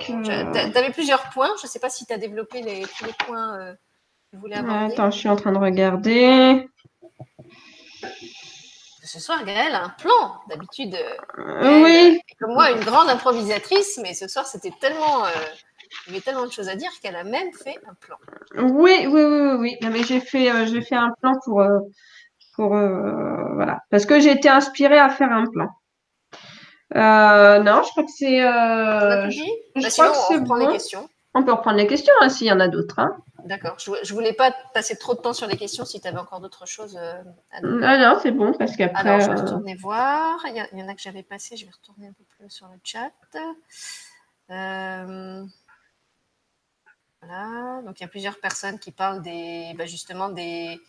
[SPEAKER 1] tu avais plusieurs points. Je ne sais pas si tu as développé les, tous les points euh, que tu voulais aborder.
[SPEAKER 2] Attends, je suis en train de regarder.
[SPEAKER 1] Ce soir, Gaëlle a un plan. D'habitude,
[SPEAKER 2] oui.
[SPEAKER 1] comme moi, une grande improvisatrice, mais ce soir, c'était tellement. il y avait tellement de choses à dire qu'elle a même fait un plan.
[SPEAKER 2] Oui, oui, oui, oui. oui. mais j'ai fait, j'ai fait un plan pour, pour euh, voilà, parce que j'ai été inspirée à faire un plan. Euh, non, je crois que c'est.
[SPEAKER 1] Euh, je, bah, crois que c'est bon. les questions.
[SPEAKER 2] On peut reprendre les questions hein, s'il y en a d'autres. Hein.
[SPEAKER 1] D'accord. Je, ne voulais pas passer trop de temps sur les questions si tu avais encore d'autres choses
[SPEAKER 2] à dire. Ah non, c'est bon parce qu'après. Alors,
[SPEAKER 1] je vais retourner voir. Il y, en a que j'avais passé. Je vais retourner un peu plus sur le chat. Voilà. Donc, il y a plusieurs personnes qui parlent des, bah, justement des,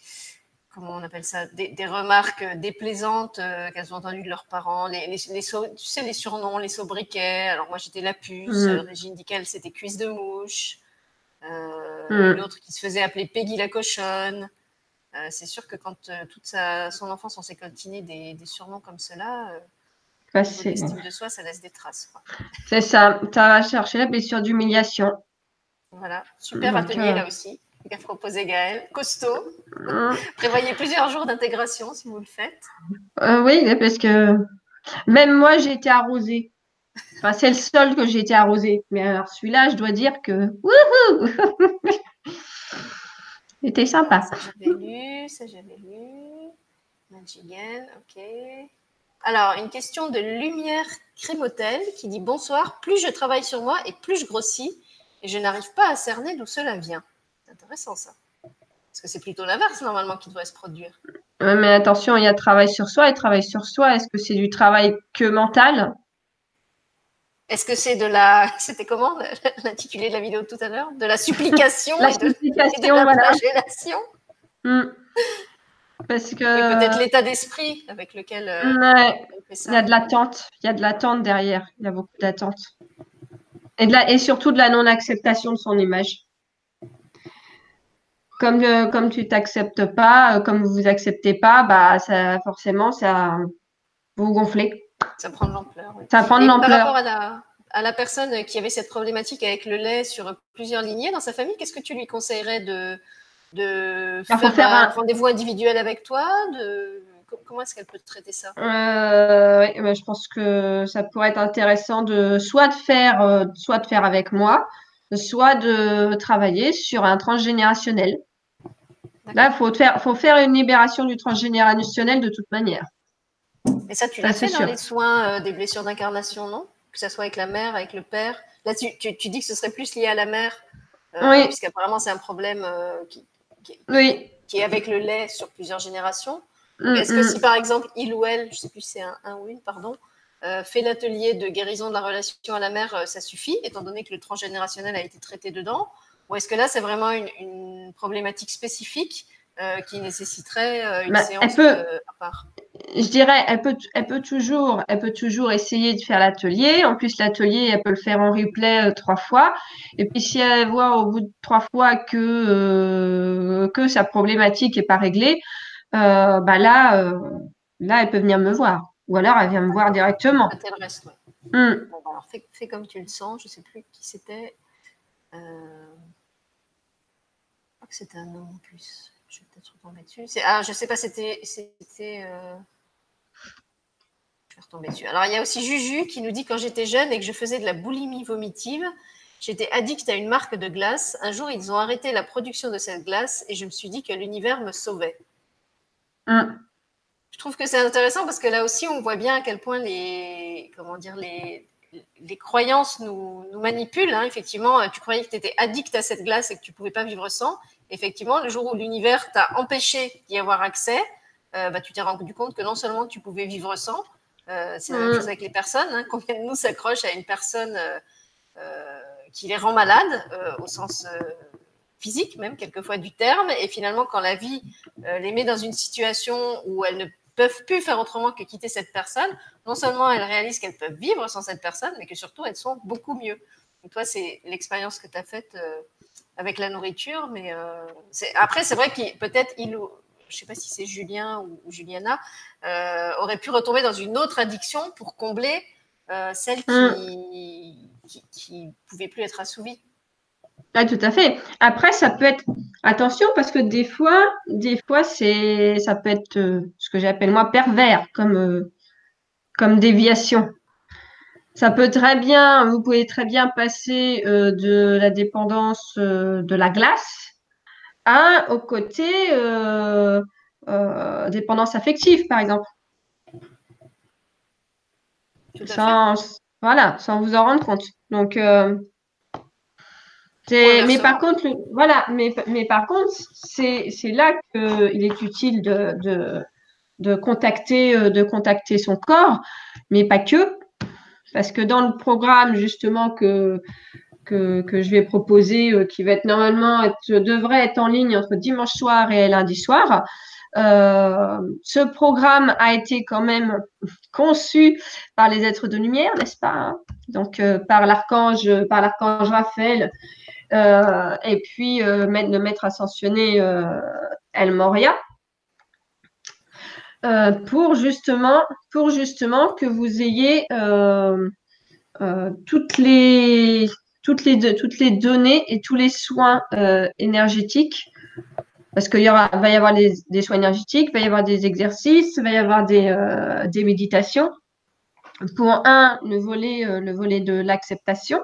[SPEAKER 1] comment on appelle ça, des, remarques déplaisantes euh, qu'elles ont entendues de leurs parents, les, les, tu sais, les surnoms, les sobriquets. Alors moi j'étais la puce, mm. Régine dit qu'elle c'était cuisse de mouche, euh, mm. l'autre qui se faisait appeler Peggy la cochonne. Euh, c'est sûr que quand toute sa, son enfance on s'est coltiné des, des, surnoms comme cela, l'estime de soi, ça laisse des traces.
[SPEAKER 2] C'est ça, tu as cherché la blessure d'humiliation.
[SPEAKER 1] Voilà, super atelier là aussi qu'a proposé Gaël. Costaud. Mmh. Prévoyez plusieurs jours d'intégration si vous le faites.
[SPEAKER 2] Euh, oui, parce que même moi, j'ai été arrosée. Enfin, c'est le seul que j'ai été arrosée. Mais alors, celui-là, je dois dire que. Wouhou C'était sympa.
[SPEAKER 1] Ça, j'avais lu. Ça, j'avais lu. Magigan, ok. Alors, une question de Lumière Crémotel qui dit Bonsoir, plus je travaille sur moi et plus je grossis et je n'arrive pas à cerner d'où cela vient intéressant ça. Parce que c'est plutôt l'inverse normalement qui devrait se produire.
[SPEAKER 2] mais attention, il y a travail sur soi et travail sur soi. Est-ce que c'est du travail que mental?
[SPEAKER 1] Est-ce que c'est de la. C'était comment l'intitulé de la vidéo tout à l'heure? De la supplication
[SPEAKER 2] La supplication,
[SPEAKER 1] de,
[SPEAKER 2] la
[SPEAKER 1] hmm. Parce que. Peut-être l'état d'esprit avec lequel.
[SPEAKER 2] Euh, il y a de l'attente. Il y a de l'attente derrière. Il y a beaucoup d'attente. Et, de la... et surtout de la non-acceptation de son image. Comme, euh, comme tu t'acceptes pas, euh, comme vous vous acceptez pas, bah ça forcément ça vous gonflez.
[SPEAKER 1] Ça prend de l'ampleur.
[SPEAKER 2] Ça prend de l'ampleur.
[SPEAKER 1] Par rapport à la, à la personne qui avait cette problématique avec le lait sur plusieurs lignées dans sa famille, qu'est-ce que tu lui conseillerais de, de faire, un, rendez-vous individuel avec toi de, Comment est-ce qu'elle peut traiter ça?
[SPEAKER 2] Euh, bah, Je pense que ça pourrait être intéressant de soit de faire, soit de faire avec moi, soit de travailler sur un transgénérationnel. Là, il faut faire, faut faire une libération du transgénérationnel de toute manière.
[SPEAKER 1] Et ça, tu l'as fait dans les soins euh, des blessures d'incarnation, non? Que ce soit avec la mère, avec le père. Là, tu, tu, dis que ce serait plus lié à la mère, euh, oui. puisqu'apparemment, c'est un problème euh, qui,
[SPEAKER 2] oui.
[SPEAKER 1] qui, est avec le lait sur plusieurs générations. Mm, est-ce que mm. si, par exemple, il ou elle, je ne sais plus si c'est un, un, ou une, pardon, fait l'atelier de guérison de la relation à la mère, ça suffit, étant donné que le transgénérationnel a été traité dedans? Ou est-ce que là, c'est vraiment une, problématique spécifique euh, qui nécessiterait une bah, séance à part?
[SPEAKER 2] Je dirais, elle peut, elle, peut toujours, elle peut toujours essayer de faire l'atelier. En plus, l'atelier, elle peut le faire en replay trois fois. Et puis, si elle voit au bout de trois fois que, que sa problématique n'est pas réglée, bah là, là, elle peut venir me voir. Ou alors elle vient me voir directement.
[SPEAKER 1] reste, hmm. bon, bah, alors fais, comme tu le sens. Je ne sais plus qui c'était. Euh... Je crois que c'était un homme en plus. Je vais peut-être retomber dessus. Ah, je ne sais pas, c'était. c'était euh... Je vais retomber dessus. Alors, il y a aussi Juju qui nous dit quand j'étais jeune et que je faisais de la boulimie vomitive, j'étais addict à une marque de glace. Un jour, ils ont arrêté la production de cette glace et je me suis dit que l'univers me sauvait. Mm. Je trouve que c'est intéressant parce que là aussi, on voit bien à quel point les, comment dire, les, les croyances nous, nous manipulent. Hein. Effectivement, tu croyais que tu étais addict à cette glace et que tu ne pouvais pas vivre sans. Effectivement, le jour où l'univers t'a empêché d'y avoir accès, euh, bah, tu t'es rendu compte que non seulement tu pouvais vivre sans, euh, c'est la même mm. chose avec les personnes. Hein. Combien de nous s'accrochent à une personne euh, qui les rend malades, au sens physique même, quelquefois du terme, et finalement, quand la vie les met dans une situation où elles ne peuvent plus faire autrement que quitter cette personne, non seulement elles réalisent qu'elles peuvent vivre sans cette personne, mais que surtout elles sont beaucoup mieux. Donc toi, c'est l'expérience que tu as faite avec la nourriture, mais après, c'est vrai qu'il peut-être il je ne sais pas si c'est Julien ou, Juliana, euh, aurait pu retomber dans une autre addiction pour combler euh, celle qui ne mm. pouvait plus être assouvie.
[SPEAKER 2] Ah, tout à fait. Après, ça peut être attention parce que des fois, des fois, c'est ça peut être euh, ce que j'appelle moi pervers comme comme déviation. Ça peut très bien, vous pouvez très bien passer de la dépendance de la glace à au côté euh, euh, dépendance affective, par exemple. Sans, voilà, sans vous en rendre compte. Donc, euh, mais par contre, voilà, mais, mais par contre, c'est là qu'il est utile de, de, de, contacter, de contacter son corps, mais pas que. Parce que dans le programme, justement, que, que, je vais proposer, euh, qui va être normalement, devrait être en ligne entre dimanche soir et lundi soir. Euh, ce programme a été quand même conçu par les êtres de lumière, n'est-ce pas? Donc euh, par l'archange, par l'archange Raphaël, et puis le maître ascensionné El Moria, pour justement, pour justement que vous ayez toutes les toutes les, toutes les données et tous les soins euh, énergétiques. Parce qu'il y aura, va y avoir des soins énergétiques, va y avoir des exercices, va y avoir des, euh, des méditations. Pour un, le volet, euh, le volet de l'acceptation,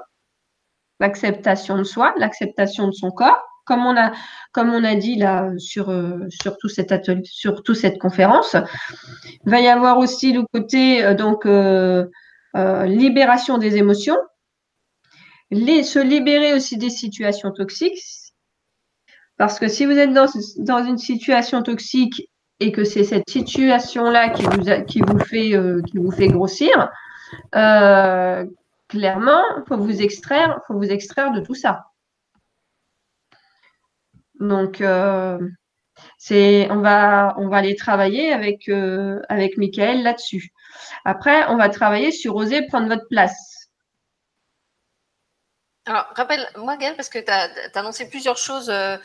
[SPEAKER 2] l'acceptation de soi, l'acceptation de son corps, comme on a, comme on a dit là sur, sur tout atelier, sur toute cette conférence. Il va y avoir aussi le côté donc libération des émotions, se libérer aussi des situations toxiques. Parce que si vous êtes dans, dans une situation toxique et que c'est cette situation-là qui vous, qui, fait, euh, qui vous fait grossir, euh, clairement, il faut vous extraire de tout ça. Donc, euh, c'est, on va, on va aller travailler avec, avec Michael là-dessus. Après, on va travailler sur oser prendre votre place.
[SPEAKER 1] Alors, rappelle-moi, Gaëlle, parce que tu as, annoncé plusieurs choses. Euh,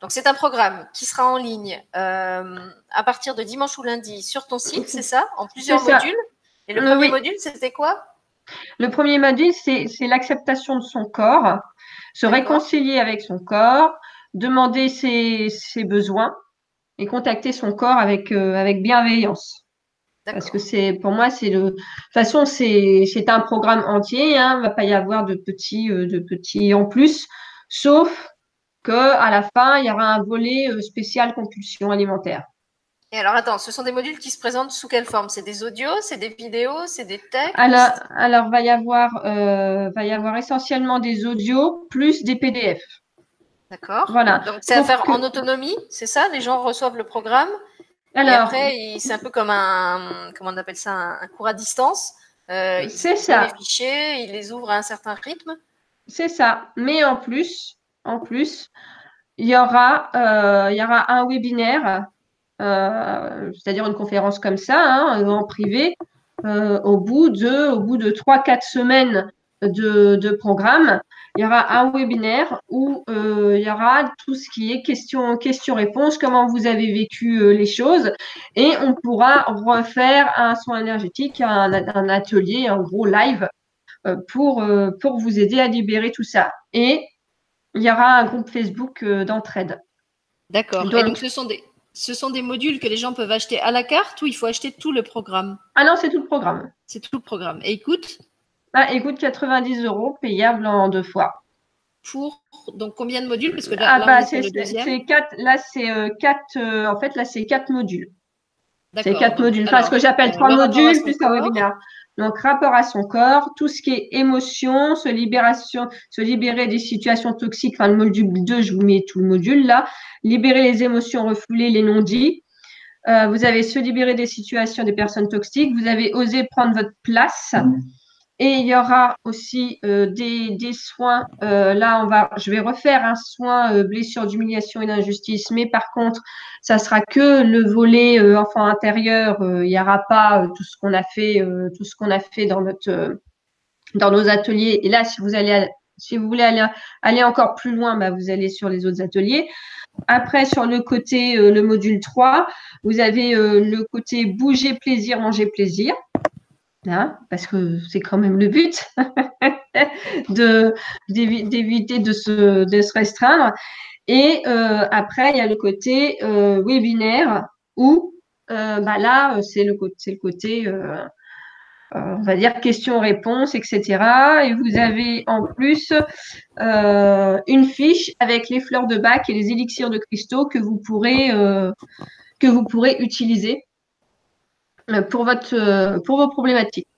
[SPEAKER 1] donc, c'est un programme qui sera en ligne euh, à partir de dimanche ou lundi sur ton site, c'est ça? En plusieurs modules? Et le premier module, c'était quoi?
[SPEAKER 2] Le premier module, c'est l'acceptation de son corps, se réconcilier avec son corps, demander ses, besoins et contacter son corps avec, euh, avec bienveillance. Parce que c'est, pour moi, c'est le. De toute façon, c'est, un programme entier. Hein, il ne va pas y avoir de petits, euh, de petits en plus, sauf que à la fin, il y aura un volet euh, spécial compulsion alimentaire.
[SPEAKER 1] Et alors, attends, ce sont des modules qui se présentent sous quelle forme? C'est des audios, c'est des vidéos, c'est des textes?
[SPEAKER 2] Alors, alors va y avoir, euh, va y avoir essentiellement des audios plus des PDF.
[SPEAKER 1] D'accord. Voilà. Donc, c'est à faire en autonomie, c'est ça? Les gens reçoivent le programme alors, et après, c'est un peu comme un, comment on appelle ça, un, cours à distance. Euh, c'est ça. Les fichiers, il les ouvre à un certain rythme.
[SPEAKER 2] C'est ça. Mais en plus, en plus, il y aura, euh, il y aura un webinaire, euh, c'est-à-dire une conférence comme ça, hein, en privé, au bout de, au bout de 3-4 semaines de, de programme il y aura un webinaire où euh, il y aura tout ce qui est questions question-réponse, comment vous avez vécu euh, les choses, et on pourra refaire un soin énergétique, un, atelier, un gros live euh, pour, pour vous aider à libérer tout ça. Et il y aura un groupe Facebook d'entraide.
[SPEAKER 1] D'accord. Donc, donc ce sont des, ce sont des modules que les gens peuvent acheter à la carte ou il faut acheter tout le programme?
[SPEAKER 2] Ah non, c'est tout le programme.
[SPEAKER 1] C'est tout le programme. Et écoute,
[SPEAKER 2] ah, écoute, 90 euros payable en deux fois.
[SPEAKER 1] Pour donc combien de modules? Parce que
[SPEAKER 2] là, ah, bah, c'est quatre. Là, c'est euh, quatre. Euh, en fait, là, c'est quatre modules. C'est quatre modules. Enfin, ce que j'appelle trois modules plus un webinaire. Donc, rapport à son corps, tout ce qui est émotion, se, libération, se libérer des situations toxiques. Enfin, le module 2, je vous mets tout le module là. Libérer les émotions refoulées, les non-dits. Euh, vous avez se libérer des situations des personnes toxiques. Vous avez osé prendre votre place. Et il y aura aussi euh, des, des, soins. Euh, là, on va, je vais refaire un soin euh, blessure d'humiliation et d'injustice, mais par contre, ça sera que le volet euh, enfant intérieur. il n'y aura pas tout ce qu'on a fait, tout ce qu'on a fait dans notre, dans nos ateliers. Et là, si vous allez, si vous voulez aller, aller encore plus loin, bah, vous allez sur les autres ateliers. Après, sur le côté, le module 3, vous avez le côté bouger plaisir, manger plaisir. Parce que c'est quand même le but d'éviter de se, de se restreindre. Et euh, après, il y a le côté euh, webinaire où euh, bah là, c'est le, le côté, on va dire, questions-réponses, etc. Et vous avez en plus une fiche avec les fleurs de bac et les élixirs de cristaux que vous pourrez, que vous pourrez utiliser euh, pour, votre, euh, pour vos problématiques.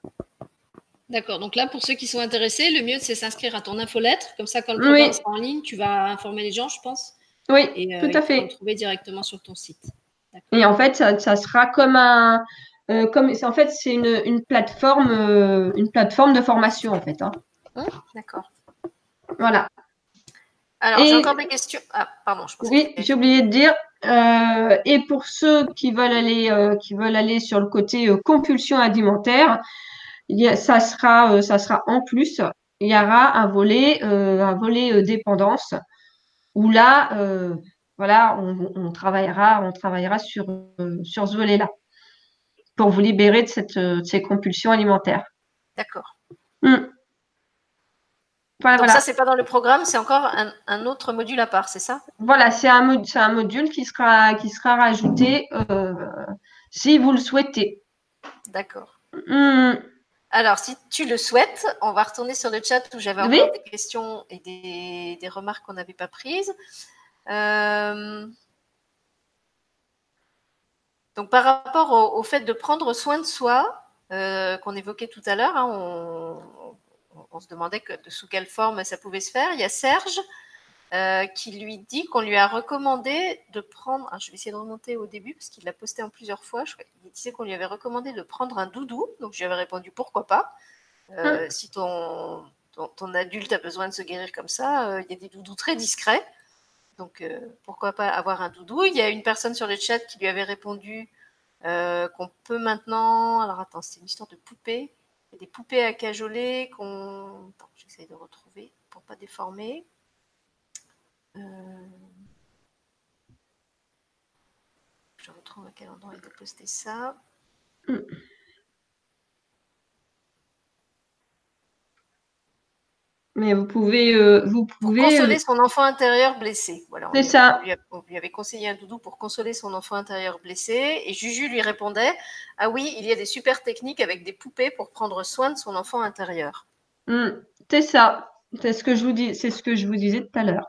[SPEAKER 1] D'accord. Donc là, pour ceux qui sont intéressés, le mieux, c'est s'inscrire à ton infolettre. Comme ça, quand le programme sera en ligne, tu vas informer les gens, je pense.
[SPEAKER 2] Oui, et, euh, tout à fait.
[SPEAKER 1] le trouver directement sur ton site.
[SPEAKER 2] Et en fait, ça, ça sera comme un, comme en fait, c'est une, une, plateforme, une plateforme de formation en fait. Hein.
[SPEAKER 1] Hum, d'accord.
[SPEAKER 2] Voilà.
[SPEAKER 1] Alors, j'ai encore des questions. Ah, pardon. Je
[SPEAKER 2] oui, j'ai oublié de dire. Euh, et pour ceux qui veulent aller, euh, qui veulent aller sur le côté euh, compulsion alimentaire, il y a, ça sera, ça sera en plus. Il y aura un volet, un volet dépendance où là, voilà, on, on, travaillera, on travaillera sur, sur ce volet-là pour vous libérer de, cette, de ces compulsions alimentaires.
[SPEAKER 1] D'accord. Donc ça, c'est pas dans le programme, c'est encore un, autre module à part, c'est ça?
[SPEAKER 2] Voilà, c'est un, un, module qui sera, qui sera rajouté euh, si vous le souhaitez.
[SPEAKER 1] D'accord.
[SPEAKER 2] Hmm.
[SPEAKER 1] Alors, si tu le souhaites, on va retourner sur le chat où j'avais encore des questions et des, remarques qu'on n'avait pas prises. Euh, donc, par rapport au, fait de prendre soin de soi, euh, qu'on évoquait tout à l'heure, hein, on, on se demandait que, sous quelle forme ça pouvait se faire. Il y a Serge euh, qui lui dit qu'on lui a recommandé de prendre. je vais essayer de remonter au début parce qu'il l'a posté en plusieurs fois. il disait qu'on lui avait recommandé de prendre un doudou. Donc je lui avais répondu pourquoi pas? Euh, hum. Si ton, ton, adulte a besoin de se guérir comme ça, euh, il y a des doudous très discrets. Donc pourquoi pas avoir un doudou? Il y a une personne sur le chat qui lui avait répondu qu'on peut maintenant. Alors attends, c'est une histoire de poupée des poupées à cajoler qu'on. J'essaie de retrouver pour pas déformer. Euh, je retrouve à quel endroit il a posté ça.
[SPEAKER 2] Mais vous pouvez, euh, vous pouvez
[SPEAKER 1] consoler euh, son enfant intérieur blessé.
[SPEAKER 2] Voilà, c'est ça.
[SPEAKER 1] On lui, avait conseillé un doudou pour consoler son enfant intérieur blessé, et Juju lui répondait Ah oui, il y a des super techniques avec des poupées pour prendre soin de son enfant intérieur.
[SPEAKER 2] Hmm, c'est ça. C'est ce que je vous dis. C'est ce que je vous disais tout à l'heure.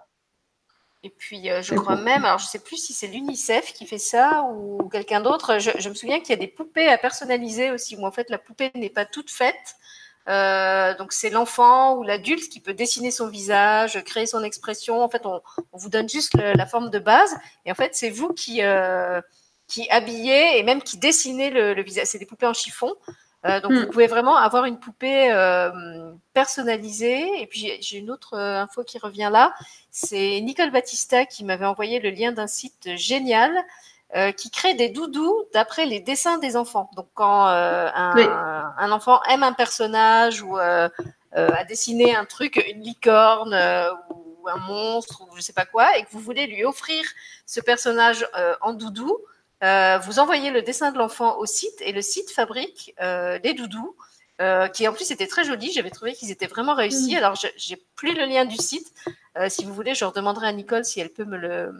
[SPEAKER 1] Et puis, euh, je crois même, alors je ne sais plus si c'est l'UNICEF qui fait ça ou quelqu'un d'autre. Je, je, me souviens qu'il y a des poupées à personnaliser aussi, où en fait la poupée n'est pas toute faite. Euh, donc c'est l'enfant ou l'adulte qui peut dessiner son visage, créer son expression. En fait, on, vous donne juste la forme de base, et en fait c'est vous qui euh, qui habillez et même qui dessinez le, visage. C'est des poupées en chiffon. Euh, donc, vous hmm. pouvez vraiment avoir une poupée personnalisée. Et puis, j'ai une autre info qui revient là. C'est Nicole Battista qui m'avait envoyé le lien d'un site génial euh, qui crée des doudous d'après les dessins des enfants. Donc quand euh, un, un, enfant aime un personnage ou euh, a dessiné un truc, une licorne ou un monstre ou je sais pas quoi, et que vous voulez lui offrir ce personnage en doudou, vous envoyez le dessin de l'enfant au site et le site fabrique les doudous. Qui en plus étaient très jolis. J'avais trouvé qu'ils étaient vraiment réussis. Mm. Alors, j'ai plus le lien du site. si vous voulez, je redemanderai à Nicole si elle peut me le,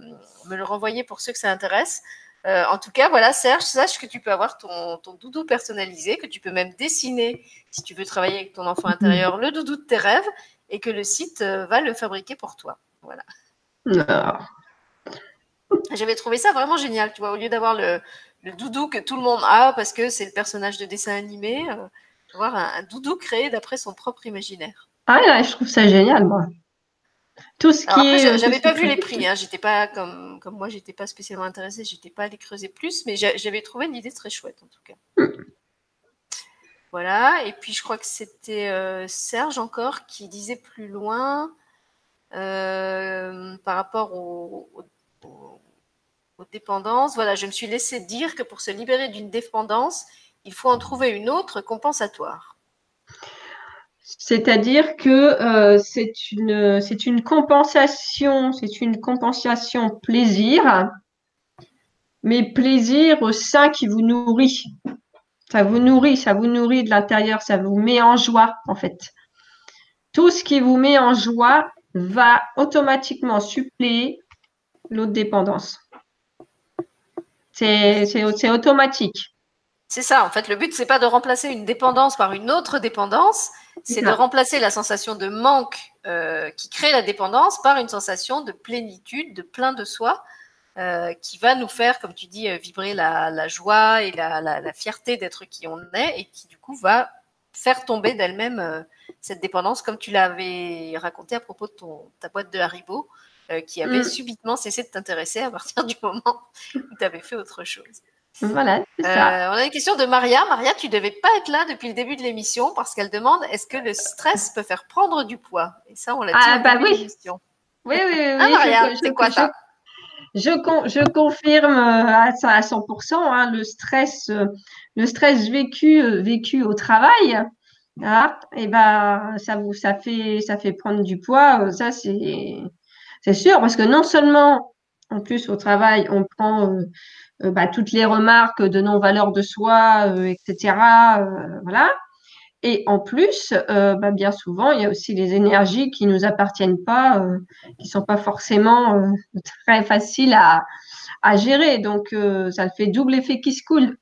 [SPEAKER 1] me le renvoyer pour ceux que ça intéresse. Euh, en tout cas, voilà, Serge, sache que tu peux avoir ton, doudou personnalisé, que tu peux même dessiner, si tu veux travailler avec ton enfant intérieur, le doudou de tes rêves, et que le site euh, va le fabriquer pour toi. Voilà. J'avais trouvé ça vraiment génial, tu vois, au lieu d'avoir le, le doudou que tout le monde a parce que c'est le personnage de dessin animé. Euh, avoir un, doudou créé d'après son propre imaginaire.
[SPEAKER 2] Ah là, je trouve ça génial, moi.
[SPEAKER 1] Tout ce qui est. J'avais pas vu les prix. Hein. J'étais pas comme comme moi, j'étais pas spécialement intéressée. J'étais pas allée creuser plus, mais j'avais trouvé l'idée très chouette en tout cas. Voilà. Et puis je crois que c'était euh, Serge encore qui disait plus loin euh, par rapport aux, dépendances. Voilà, je me suis laissé dire que pour se libérer d'une dépendance, il faut en trouver une autre compensatoire.
[SPEAKER 2] C'est-à-dire que euh, c'est une, une compensation, c'est une compensation plaisir, mais plaisir au sein qui vous nourrit. Ça vous nourrit, ça vous nourrit de l'intérieur, ça vous met en joie en fait. Tout ce qui vous met en joie va automatiquement suppléer l'autre dépendance. C'est automatique.
[SPEAKER 1] C'est ça, en fait, le but, c'est pas de remplacer une dépendance par une autre dépendance, c'est de remplacer la sensation de manque euh, qui crée la dépendance par une sensation de plénitude, de plein de soi, euh, qui va nous faire, comme tu dis, euh, vibrer la, joie et la, fierté d'être qui on est, et qui du coup va faire tomber d'elle-même cette dépendance, comme tu l'avais raconté à propos de ton, ta boîte de Haribo, qui avait mm. subitement cessé de t'intéresser à partir du moment où tu avais fait autre chose.
[SPEAKER 2] Voilà,
[SPEAKER 1] ça. Euh, on a une question de Maria. Maria, tu devais pas être là depuis le début de l'émission parce qu'elle demande est-ce que le stress peut faire prendre du poids? Et ça, on l'a dit
[SPEAKER 2] ah, bah oui. Oui, oui, oui. Ah,
[SPEAKER 1] Maria, c'est quoi ça?
[SPEAKER 2] je, je, confirme euh, à, à 100% hein, le stress, euh, le stress vécu, vécu au travail. Ah, et ben, ça vous, ça fait, ça fait prendre du poids. Ça, c'est, c'est sûr, parce que non seulement, en plus au travail, on prend euh, bah, toutes les remarques de non-valeur de soi, euh, etc. Euh, voilà. Et en plus, bah, bien souvent, il y a aussi les énergies qui nous appartiennent pas, qui sont pas forcément très faciles à, à gérer. Donc, ça fait double effet qui se coule.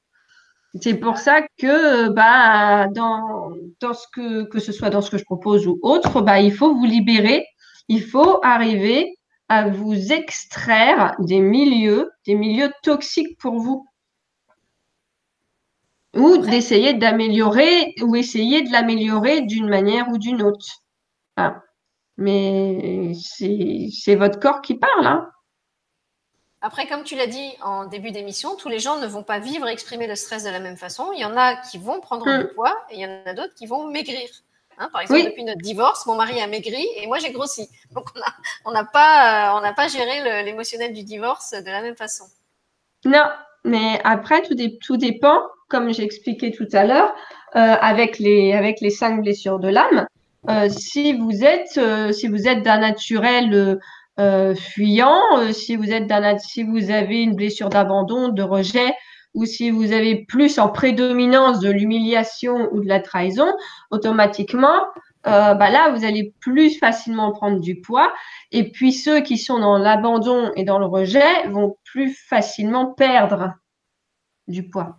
[SPEAKER 2] C'est pour ça que, bah, dans, dans ce que, que ce soit dans ce que je propose ou autre, bah, il faut vous libérer. Il faut arriver à vous extraire des milieux, des milieux toxiques pour vous. Ou d'essayer d'améliorer, ou essayer de l'améliorer d'une manière ou d'une autre. Mais c'est votre corps qui parle. Hein.
[SPEAKER 1] Après, comme tu l'as dit en début d'émission, tous les gens ne vont pas vivre et exprimer le stress de la même façon. Il y en a qui vont prendre du hmm. poids et il y en a d'autres qui vont maigrir. Hein, par exemple, depuis notre divorce, mon mari a maigri et moi j'ai grossi. Donc on n'a pas, euh, pas géré l'émotionnel du divorce de la même façon.
[SPEAKER 2] Non, mais après tout, tout dépend, comme j'ai expliqué tout à l'heure, euh, avec les avec les cinq blessures de l'âme. Euh, si vous êtes si vous êtes d'un naturel fuyant, si vous êtes d'un si vous avez une blessure d'abandon, de rejet, ou si vous avez plus en prédominance de l'humiliation ou de la trahison, automatiquement, euh, bah là, vous allez plus facilement prendre du poids. Et puis ceux qui sont dans l'abandon et dans le rejet vont plus facilement perdre du poids.